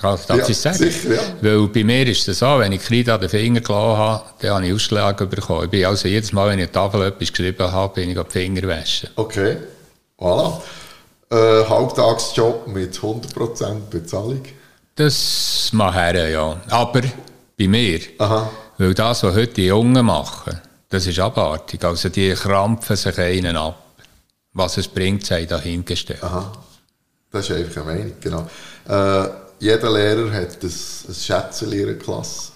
das darf Ja, ich sagen, sicher, ja. weil bei mir ist es so, wenn ich Kreide an den Finger gelassen habe, dann habe ich Ausschläge bekommen. Ich bin also jedes Mal, wenn ich der Tafel etwas geschrieben habe, bin ich auf die Finger waschen. Okay, voilà. Äh, Halbtagsjob mit 100% Bezahlung. Das mache her, ja. Aber bei mir, Aha. weil das, was heute die Jungen machen, das ist abartig. Also die krampfen sich einen ab. Was es bringt, sei dahingestellt. Aha. Das ist einfach eine Meinung, genau. Äh, jeder Lehrer hat ein, ein Schätzchen in ihrer Klasse.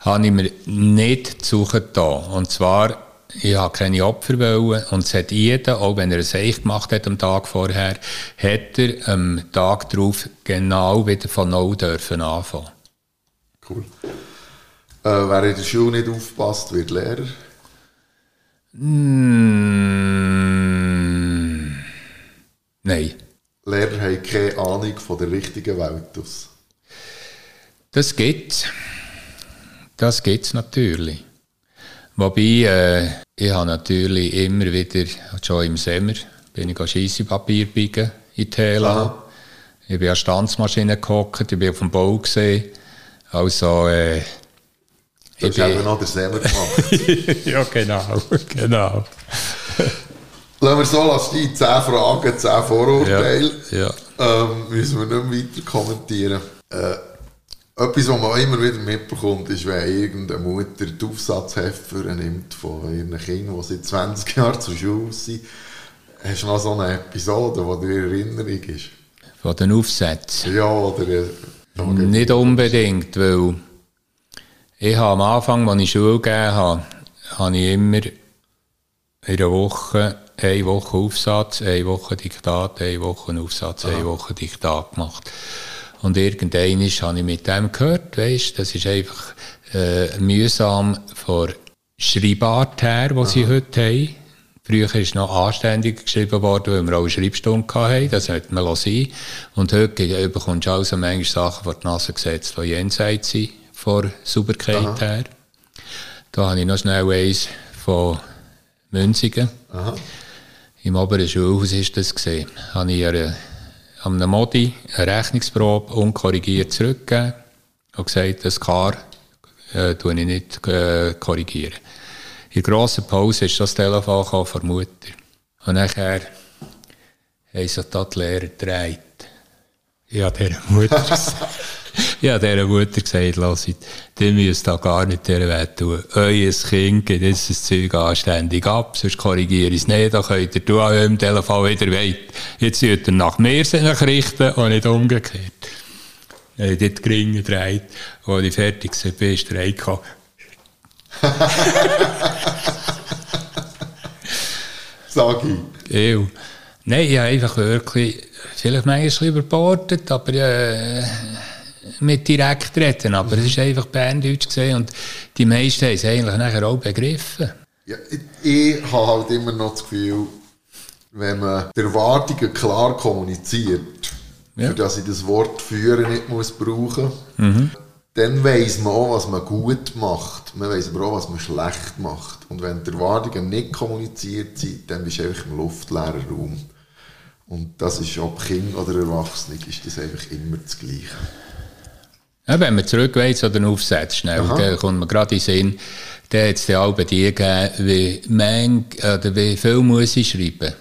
Habe ich mir nicht zu suchen da. Und zwar, ich habe keine Opfer wollen. Und es hat jeder, auch wenn er es Seich gemacht hat am Tag vorher, hat er am Tag darauf genau wieder von Null dürfen anfangen. Cool. Äh, wer in der Schule nicht aufpasst, wird Lehrer. Mm, nein. Lehrer haben keine Ahnung von der richtigen Welt aus. Das gibt's. Das gibt's natürlich. Wobei, äh, ich habe natürlich immer wieder, schon im Sommer, bin ich Scheissepapier biegen in Tela. Ich bin an Stanzmaschine gehockt, ich bin auf dem Bau gesehen. Also, äh, Du ich hast eben noch den Semmer gemacht. (laughs) ja, genau, (laughs) genau. (laughs) Lassen wir so lassen, 10 Fragen, 10 Vorurteile. Ja, ja. Ähm, müssen wir nicht mehr weiter kommentieren. Äh, etwas, was man immer wieder mitbekommt, ist, wenn irgendeine Mutter die Aufsatzhefte nimmt von ihren Kindern, die seit 20 Jahren zur Schule sind. Hast du noch so eine Episode, die dir in Erinnerung ist? Von den Aufsätzen. Ja, oder... äh, Nicht unbedingt, weil ich habe am Anfang, als ich Schule gegeben habe, habe ich immer in einer Woche eine Woche Aufsatz, eine Woche Diktat, eine Woche Aufsatz, eine Woche Diktat gemacht. Und irgendwann habe ich mit dem gehört, weisst, das ist einfach äh, mühsam von Schreibart her, was sie heute haben. Früher ist noch anständig geschrieben worden, weil wir auch eine Schreibstunde hatten. Das hätte man sein Und heute bekommst du also manchmal Sachen vor die Nase gesetzt, die jenseits sind, von Sauberkeit her. Da habe ich noch schnell eins von Münzigen. Aha. Im oberen Schulhaus ist das gesehen. Habe ich einer, an einem Modi eine Rechnungsprobe unkorrigiert zurückgegeben und gesagt, das K äh, tue ich nicht äh, korrigieren. In der grossen Pause ist das Telefon von der Mutter. Und nachher haben sich die Lehrer gedreht. Ich habe dieser Mutter gesagt, ich habe dieser Mutter gesagt, lasst, die müsst da gar nicht dieser Welt tun. Euer Kind geht jetzt das Zeug anständig ab, sonst korrigiere ich es nicht, dann könnt ihr tun an eurem Telefon wieder wollt. Jetzt sollt ihr nach mir sich richten und nicht umgekehrt. Ich habe dort die Ringe gedreht, als ich fertig war, ist der Eiko. (laughs) Sag ich. Ew. Nein, ich habe einfach wirklich, vielleicht manchmal überbordet, aber äh, mit direkt reden. Aber es ist einfach Berndeutsch gesehen und die meisten haben es eigentlich nachher auch begriffen. Ja, ich, ich habe halt immer noch das Gefühl, wenn man die Erwartungen klar kommuniziert, Ja. für dass ich das Wort führen nicht muss brauchen, dann weiss man auch, was man gut macht. Man weiss aber auch, was man schlecht macht. Und wenn die Erwartungen nicht kommuniziert sind, dann bist du einfach im luftleeren Raum. Und das ist, ob Kind oder Erwachsene, ist das einfach immer das Gleiche. Ja, wenn man zurückweist oder Aufsatz schnell, Aha. dann kommt man gerade in den Sinn, dann hat es auch bei dir gegeben, wie, mang, oder wie viel muss ich schreiben.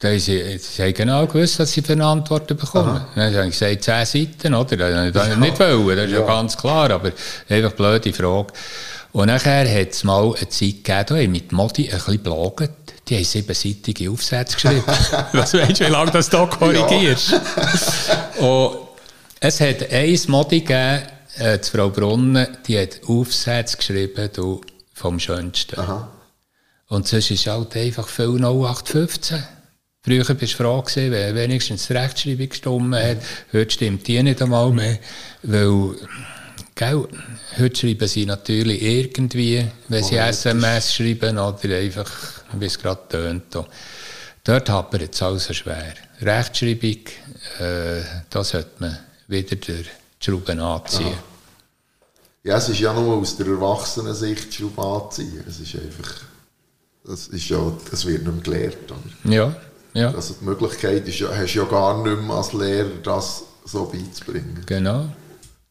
Da haben sie, sie haben genau gewusst, was sie für eine Antwort bekommen. Dann habe ich gesagt, zehn Seiten, oder? Das ich dann nicht wollen, das ist ja. Ja. ganz klar, aber einfach blöde Frage. Und nachher hat es mal eine Zeit gegeben, da ich mit Modi ein bisschen blogget. Die haben siebenseitige Aufsätze geschrieben. (laughs) Was weißt du, wie lange das da korrigierst? Und (laughs) es hat ein Modi gegeben, äh, die Frau Brunnen, die hat Aufsätze geschrieben, du, vom Schönsten. Aha. Und sonst ist halt einfach viel 0815. Früher bist du froh gewesen, wenn wenigstens die Rechtschreibung gestimmt hat. Heute stimmt die nicht einmal mehr. Weil, gell, heute schreiben sie natürlich irgendwie, wenn sie SMS schreiben oder einfach, wie es gerade tönt. Dort hapert es also schwer. Rechtschreibung, äh, da sollte man wieder die Schrauben anziehen. Ja, es ist ja nur aus der Erwachsenensicht Schraube anziehen. Es ist einfach, das ist ja, das wird nicht mehr gelehrt. Oder? Ja, ja, Also die Möglichkeit ist ja, hast du ja gar nicht mehr als Lehrer, das so beizubringen. genau.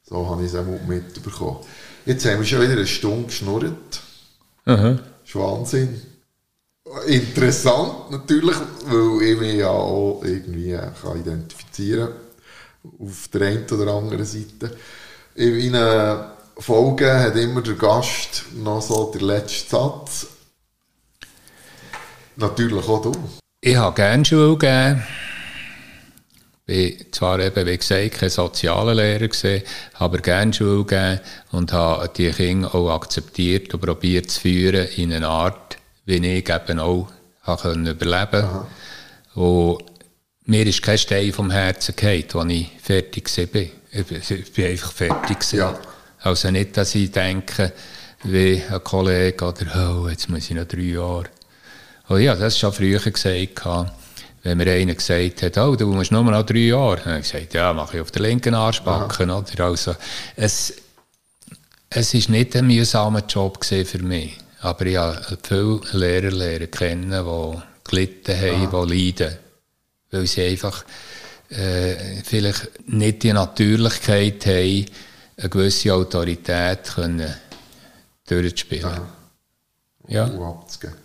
So habe ich es auch mitbekommen. Jetzt haben wir schon wieder eine Stunde geschnurrt. Mhm. Das ist Wahnsinn. Interessant natürlich, weil ich mich ja auch irgendwie äh, kann identifizieren auf der einen oder anderen Seite. In einer Folge hat immer der Gast noch so den letzten Satz. Natürlich auch du. Ich habe gerne Schule gegeben. bin zwar eben, wie gesagt, kein sozialer Lehrer gewesen, aber gerne Schule gegeben und habe die Kinder auch akzeptiert und probiert zu führen in eine Art, wie ich eben auch habe überleben konnte. Und mir ist kein Stein vom Herzen gefallen, als ich fertig war. Ich bin einfach fertig. Ja. Also nicht, dass ich denke, wie ein Kollege oder, oh, jetzt muss ich noch drei Jahre. Oh ja, das schon früher gesagt, wenn mir einer gesagt hat, oh, du musst nur noch drei Jahre. Dann habe ich gesagt, ja, mache ich auf der linken Arschbacken. Oder? Also, es, es ist nicht ein mühsamer Job für mich. Aber ich habe viele Lehrer lernen kennen, die gelitten haben, die leiden. Weil sie einfach äh, vielleicht nicht die Natürlichkeit haben, eine gewisse Autorität können durchzuspielen. Aha. Ja.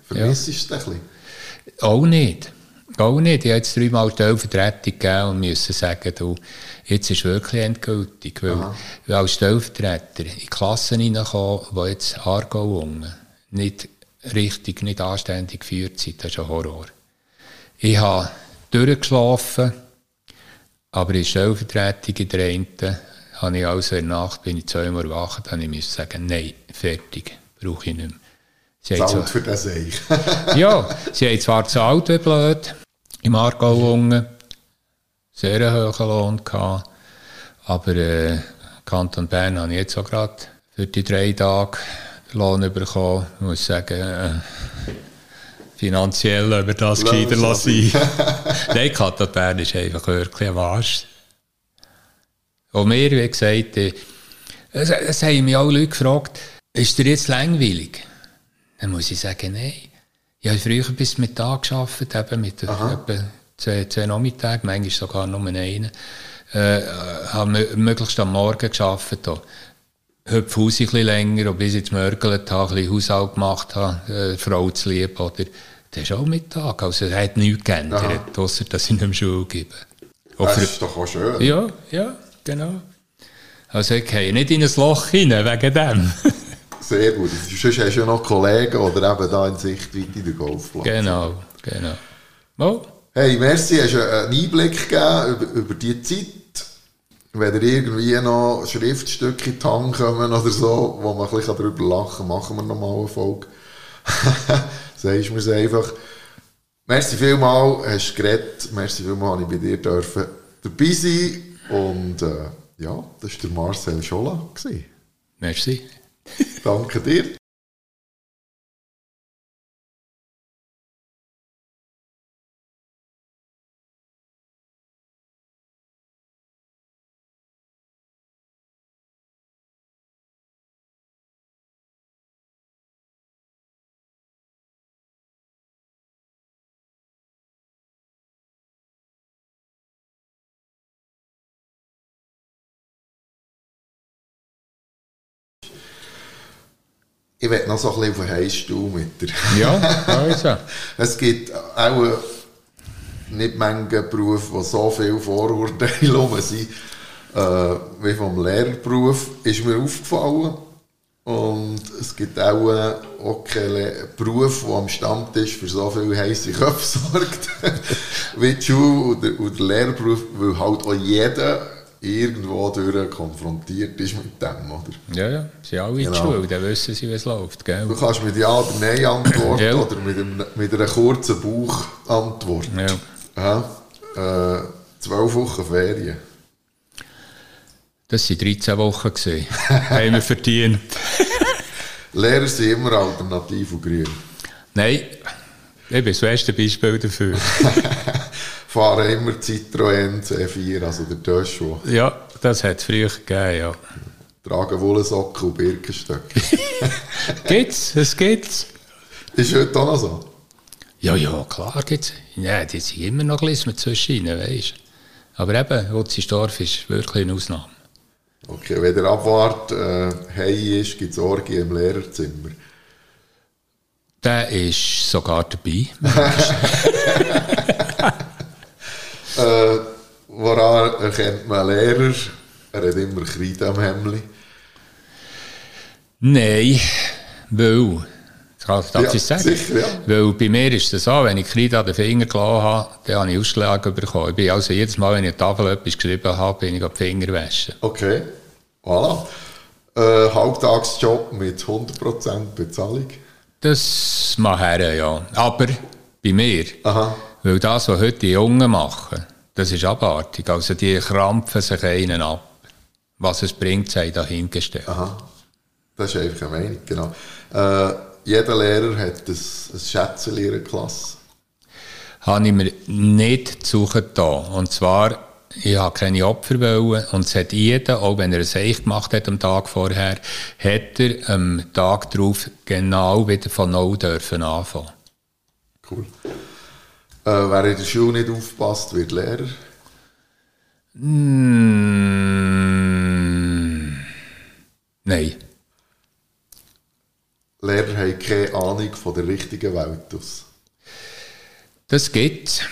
Vermisst ja. es ein bisschen? Auch nicht. Auch nicht. Ich habe jetzt dreimal die Vertretung gegeben und müssen sagen, du, jetzt ist wirklich endgültig. Weil, weil als Stellvertreter in Klassen hineinkommen, die jetzt Aargau nicht richtig, nicht anständig geführt sind, das ist ein Horror. Ich habe durchgeschlafen, aber in Stellvertretung in der einen, habe ich also in der Nacht, bin ich zweimal wach, dann musste ich sagen, nein, fertig, brauche ich nicht mehr. Sie Zahlt für das ich. (laughs) (laughs) ja, sie haben zwar zahlt wie blöd, im Aargau unten, sehr einen hohen Lohn gehabt, aber äh, Kanton Bern habe ich jetzt auch gerade für die drei Tage Lohn bekommen. Ich muss sagen, äh, finanziell über das gescheiter lassen. (laughs) Nein, Kanton Bern ist einfach wirklich ein Arsch. Und mir, wie gesagt, äh, es, es haben mich alle Leute gefragt, ist dir jetzt langweilig? Dann muss ich sagen, nein. Ich habe früher bis Mittag gearbeitet, eben mit etwa zwei, zwei Nachmittagen, manchmal sogar nur einen. Äh, habe möglichst am Morgen gearbeitet. Heute Fuß ein bisschen länger, bis ich jetzt mörgelt habe, ein bisschen Haushalt gemacht habe, äh, Frau zu lieb, oder, das ist auch Mittag. Also, es hat nichts geändert, außer dass ich mehr Schule gebe. Das ist doch auch schön. Ja, ja, genau. Also, ich gehe nicht in ein Loch hinein, wegen dem. (laughs) Sehr gut. Sonst hast du ja noch Kollegen oder eben da in Sichtweite in der Golfplatz. Genau, genau. Oh. Hey, merci, hast einen Einblick gegeben über, über die Zeit. Wenn ihr irgendwie noch Schriftstücke in die Hand kommen oder so, wo man ein bisschen darüber lachen kann, machen wir nochmal eine Folge. (laughs) Sagst du mir es einfach. Merci vielmal, hast du geredet. Merci vielmal, habe ich bei dir dürfen dabei sein. Und äh, ja, das war der Marcel Scholla. Merci. Danke dir. Ich werde noch so ein bisschen auf den Heisstuhl mit dir. Ja, also. (laughs) es gibt auch nicht Menge Berufe, wo so viele Vorurteile (laughs) rum sind, äh, wie vom Lehrerberuf, ist mir aufgefallen. Und es gibt auch, auch keinen Beruf, der am Stammtisch für so viele heisse Köpfe (laughs) sorgt, wie die Schule und der, und der Lehrerberuf, weil halt auch jeder irgendwo durch konfrontiert ist mit dem, oder? Ja, ja, sie alle in genau. Schule, dann wissen sie, wie es läuft, gell? Du kannst mit Ja oder Nein antworten ja. oder mit, einem, mit einer kurzen Bauchantwort. Ja. ja. Äh, zwölf Wochen Ferien. Das waren 13 Wochen. (laughs) haben wir verdient. (laughs) Lehrer sind immer alternativ und grün. Nein, ich bin das beste Beispiel dafür. (laughs) fahren immer Citroën C4, also der Joshua. Ja, das hat es früher gegeben, ja. Tragen Wollsocken und Birkenstöcke. (laughs) gibt's, es gibt's. Ist heute auch noch so? Ja, ja, klar gibt's. Ja, die sind immer noch ein bisschen zwischen ihnen, weißt Aber eben, Utzisdorf ist wirklich eine Ausnahme. Okay, wenn der Abwart äh, heim ist, gibt es Orgie im Lehrerzimmer. Der ist sogar dabei. (laughs) Woran erkennt man einen Lehrer? Er hat immer Kreide am Hemd. Nein, weil Darf ich Ja, sagen? sicher, ja. Weil bei mir ist es so, wenn ich Kreide an den Finger gelassen habe, dann habe ich Ausschläge bekommen. Ich bin also jedes Mal, wenn ich der Tafel etwas geschrieben habe, bin ich an die Finger waschen. Okay, voilà. Äh, Halbtagsjob mit 100% Bezahlung. Das mache ich, ja. Aber bei mir, Aha. Weil das, was heute die Jungen machen, das ist abartig. Also die krampfen sich einen ab. Was es bringt, sei dahingestellt. Aha. Das ist einfach eine Meinung, genau. Äh, jeder Lehrer hat ein, ein Schätzchen in ihrer Klasse. habe ich mir nicht zu suchen da. Und zwar, ich habe keine Opfer wollen und es hat jeder, auch wenn er es echt gemacht hat am Tag vorher, hat er am Tag darauf genau wieder von Null dürfen anfangen. Cool. Äh, wer in der Schule nicht aufpasst, wird Lehrer. Mm, nein. Lehrer haben keine Ahnung von der richtigen Welt aus. Das gibt's.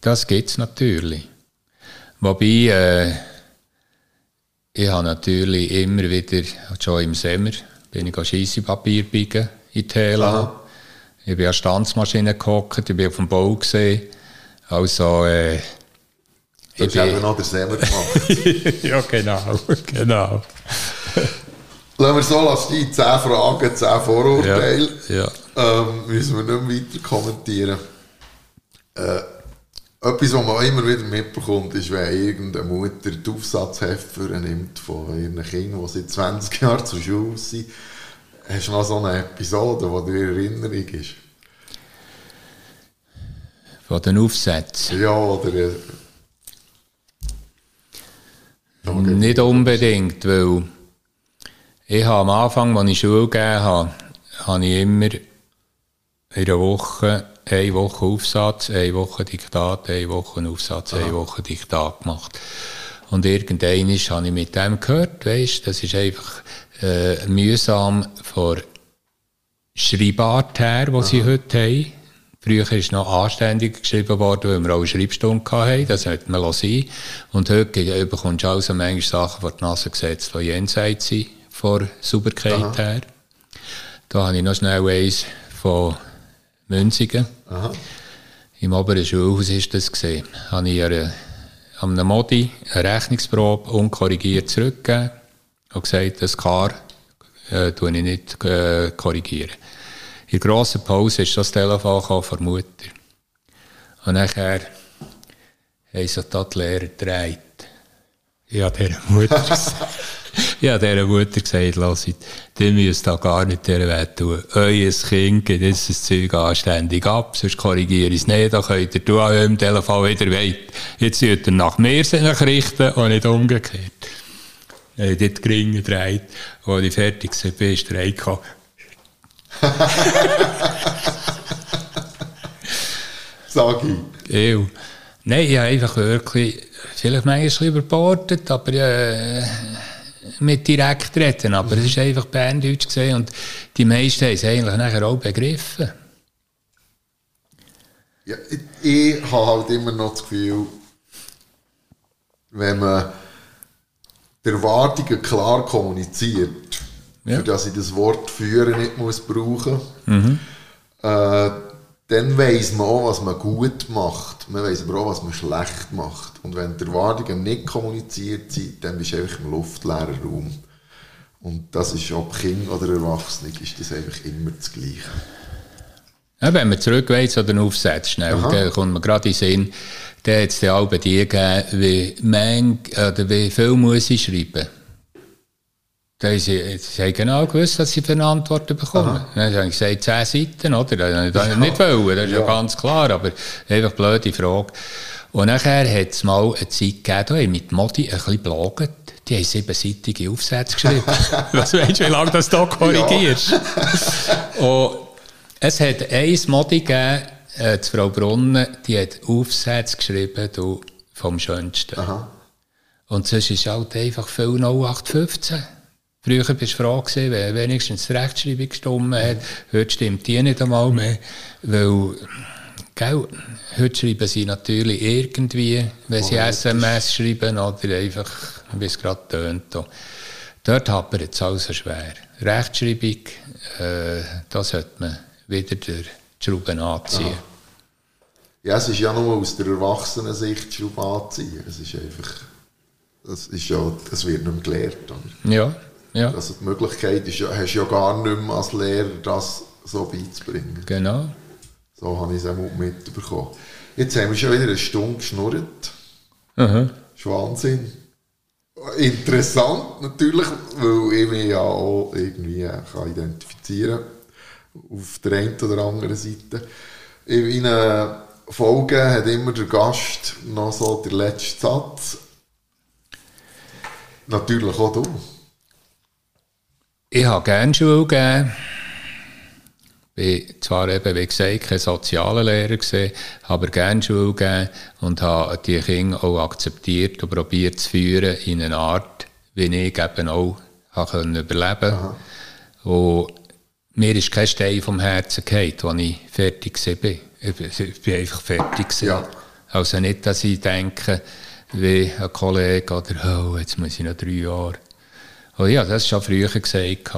Das gibt's natürlich. Wobei, äh, ich habe natürlich immer wieder, schon im Sommer, bin ich Scheissepapier biegen in Tela. Aha. Ich bin an Stanzmaschine gehockt, ich bin auf dem Bau gesehen. Also, äh, Du ich hast eben noch den Semmer gemacht. (laughs) ja, genau, genau. Lassen wir so lassen, 10 Fragen, 10 Vorurteile. Ja, Ähm, müssen wir nicht weiter kommentieren. Äh, etwas, was man immer wieder mitbekommt, ist, wenn irgendeine Mutter die Aufsatzhefte nimmt von ihren Kindern, die seit 20 Jahren zur Schule sind. Hast du noch so eine Episode, die dir in Erinnerung ist? von den Aufsätzen. Ja, oder... Nicht unbedingt, weil ich habe am Anfang, als ich Schule gegeben habe, habe ich immer in einer Woche, eine Woche Aufsatz, eine Woche Diktat, eine Woche Aufsatz, eine Woche Diktat gemacht. Und irgendwann habe ich mit dem gehört, weisst, das ist einfach äh, mühsam von Schreibart her, die sie heute haben. Früher ist noch anständig geschrieben worden, weil wir auch eine Schreibstunde hatten. Das hätte man sein Und heute bekommst du also manchmal Sachen vor die Nase gesetzt, die jenseits sind, von Sauberkeit her. Da habe ich noch schnell eins von Münzigen. Aha. Im oberen Schulhaus ist das gesehen. Habe ich einer, an einem Modi eine Rechnungsprobe unkorrigiert zurückgegeben und gesagt, das K äh, tue ich nicht äh, korrigieren. In der grossen Pause ist das Telefon von der Mutter. Und nachher haben sich da die Lehrer gedreht. Ich (laughs) habe dieser Mutter gesagt, ich habe dieser Mutter gesagt, lasst, die müsst da gar nicht dieser Welt tun. Euer Kind geht das Zeug anständig ab, sonst korrigiere ich es nicht, dann könnt ihr tun an eurem Telefon wieder weit. Jetzt sollt ihr nach mir sich richten und nicht umgekehrt. Habe dort gering gedreht, als ich fertig war, reingekommen. (laughs) Sag ich. Ew. Nein, ich habe einfach wirklich, vielleicht manchmal überbordet, aber äh, mit direkt reden. Aber es war einfach Berndeutsch gesehen und die meisten haben es eigentlich nachher auch begriffen. Ja, ich, ich habe halt immer noch das Gefühl, wenn man die Erwartungen klar kommuniziert, Ja. für dass ich das Wort führen nicht muss brauchen, äh, dann weiss man auch, was man gut macht. Man weiss aber auch, was man schlecht macht. Und wenn die Erwartungen nicht kommuniziert sind, dann bist du einfach im luftleeren Raum. Und das ist, ob Kind oder Erwachsene, ist das einfach immer das Gleiche. Ja, wenn man zurückweist oder aufsetzt, schnell, Aha. dann kommt man gerade in den Sinn, dann hat es dann auch bei dir gegeben, wie, mang, oder wie viel muss ich schreiben. Da haben sie, sie haben genau gewusst, dass sie für eine Antwort bekommen. Dann habe ich gesagt, zehn Seiten, oder? Das das nicht wollen, das ist ja. Ja. ganz klar, aber einfach blöde Frage. Und nachher hat es mal eine Zeit gegeben, da mit Modi ein bisschen blaget. Die haben siebenseitige Aufsätze geschrieben. Was meinst du, wie lange das da korrigierst? Und es hat ein Modi gegeben, äh, die Frau Brunnen, die hat Aufsätze geschrieben, du, vom Schönsten. Aha. Und sonst ist halt einfach viel 0815. Früher bist du froh gewesen, wenn wenigstens die Rechtschreibung gestimmt hat. Heute stimmt die nicht einmal mehr. Weil, gell, heute schreiben sie natürlich irgendwie, wenn sie. SMS schreiben oder einfach, wie es gerade tönt. Dort hapert es also schwer. Rechtschreibung, äh, da sollte man wieder der Schrauben anziehen. Aha. Ja, es ist ja nur aus der Erwachsenensicht Schrauben anziehen. Es ist einfach, das ist ja, es wird nicht mehr gelehrt. Oder? Ja, ja. Also die Möglichkeit ist, hast du ja gar nicht mehr als Lehrer, das so beizubringen. Genau. So habe ich es auch mitbekommen. Jetzt haben wir schon wieder eine Stunde geschnurrt. Das ist Wahnsinn. Interessant natürlich, weil ich mich ja auch irgendwie kann identifizieren kann. Auf der einen oder anderen Seite. In einer Folge hat immer der Gast noch so den letzten Satz. Natürlich auch du. Ich habe gerne Schule gegeben bin zwar eben, wie gesagt, kein sozialer Lehrer gewesen, aber gerne Schule gegeben und habe die Kinder auch akzeptiert und probiert zu führen in einer Art, wie ich eben auch überleben konnte. Und mir ist kein Stein vom Herzen gefallen, als ich fertig war. Ich bin einfach fertig. Ja. Also nicht, dass ich denke, wie ein Kollege oder, oh, jetzt muss ich noch drei Jahre. Und ja, das schon früher gesagt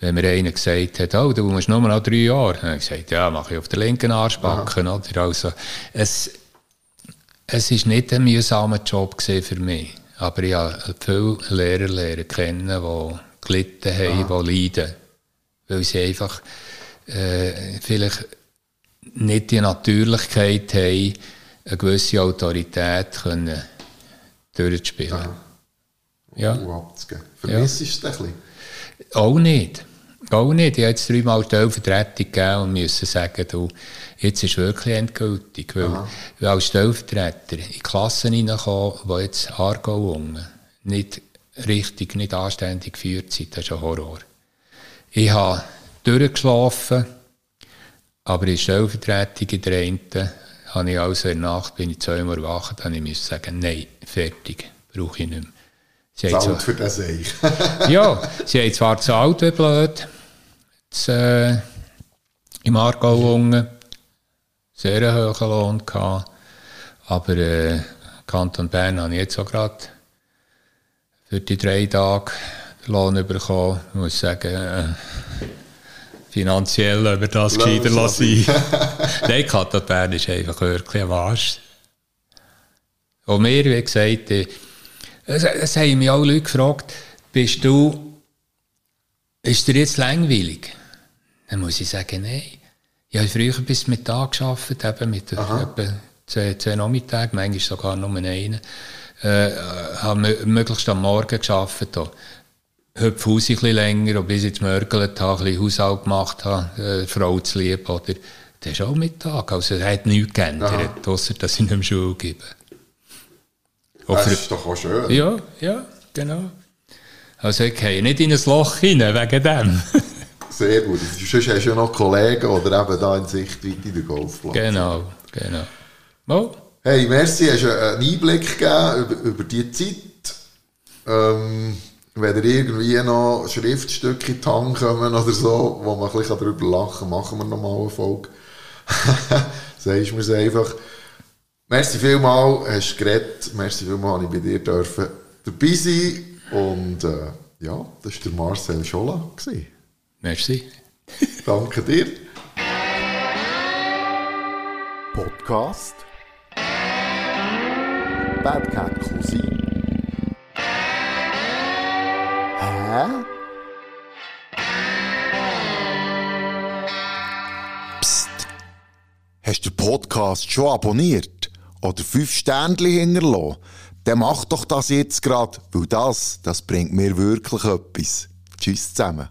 wenn mir einer gesagt hat, oh, du musst nur noch drei Jahre, dann habe ich gesagt, ja, mache ich auf der linken Arschbacke. Oder? Also, es, es ist nicht ein mühsamer Job für mich, aber ich habe viele Lehrer lernen kennen, die gelitten haben, Aha. die leiden, einfach äh, vielleicht nicht die Natürlichkeit haben, eine gewisse Autorität können durchzuspielen. Aha. Ja. Vermisst ja. es ein bisschen? Auch nicht. Auch nicht. Ich habe jetzt dreimal Stellvertretung gegeben und musste sagen, du, jetzt ist wirklich endgültig. Weil, weil als Stellvertreter in Klassen reinkommen, die jetzt Aargau nicht richtig, nicht anständig geführt sind, das ist ein Horror. Ich habe durchgeschlafen, aber in Stellvertretung in der einen, habe ich also in der Nacht, bin ich zweimal erwacht, habe ich sagen, nein, fertig, brauche ich nicht mehr. Sie zahlt zwar, für das Eich. (laughs) (laughs) ja, sie haben zwar zahlt wie blöd, das, äh, im Aargau unten, sehr hohen Lohn gehabt, aber äh, Kanton Bern habe ich jetzt auch gerade für die drei Tage Lohn bekommen. Ich muss sagen, äh, finanziell über das gescheiter lassen. (laughs) Nein, Kanton Bern ist einfach wirklich ein Arsch. Und mir, wie gesagt, äh, es, es haben mich alle Leute gefragt, bist du, ist dir jetzt langweilig? Dann muss ich sagen, nein. Ich habe früher bis Mittag gearbeitet, eben mit etwa zwei, zwei Nachmittagen, manchmal sogar nur einen. Äh, habe möglichst am Morgen gearbeitet. Auch. Heute Haus ein bisschen länger, und bis ich gemörgelt habe, ein bisschen Haushalt gemacht habe, äh, Frau zu lieb, oder, das ist auch Mittag. Also, es hat nichts geändert, außer dass ich nicht mehr Schule gebe. Das ist doch auch schön. Ja, ja, genau. Also ich gehe nicht in ein Loch hinein wegen dem. (laughs) Sehr gut. Sonst hast du ja noch Kollegen oder eben da in Sichtweite in der Golfplatz. Genau, genau. Oh. Hey, merci, hast du einen Einblick gegeben über, über die Zeit. Ähm, wenn ihr irgendwie noch Schriftstücke in die Hand kommen oder so, wo man ein bisschen darüber lachen kann, machen wir nochmal eine Folge. (laughs) Sagst mir es einfach. Merci vielmal, hast du geredet. Merci vielmal, habe ich bei dir dürfen dabei sein. Und äh, ja, das war der Marcel Scholla. Merci. (laughs) Danke dir. Podcast Bad Cat Cousin. Psst. Hast du den Podcast schon abonniert? oder fünf Sternchen hinterlassen, dann mach doch das jetzt gerade, weil das, das bringt mir wirklich etwas. Tschüss zusammen.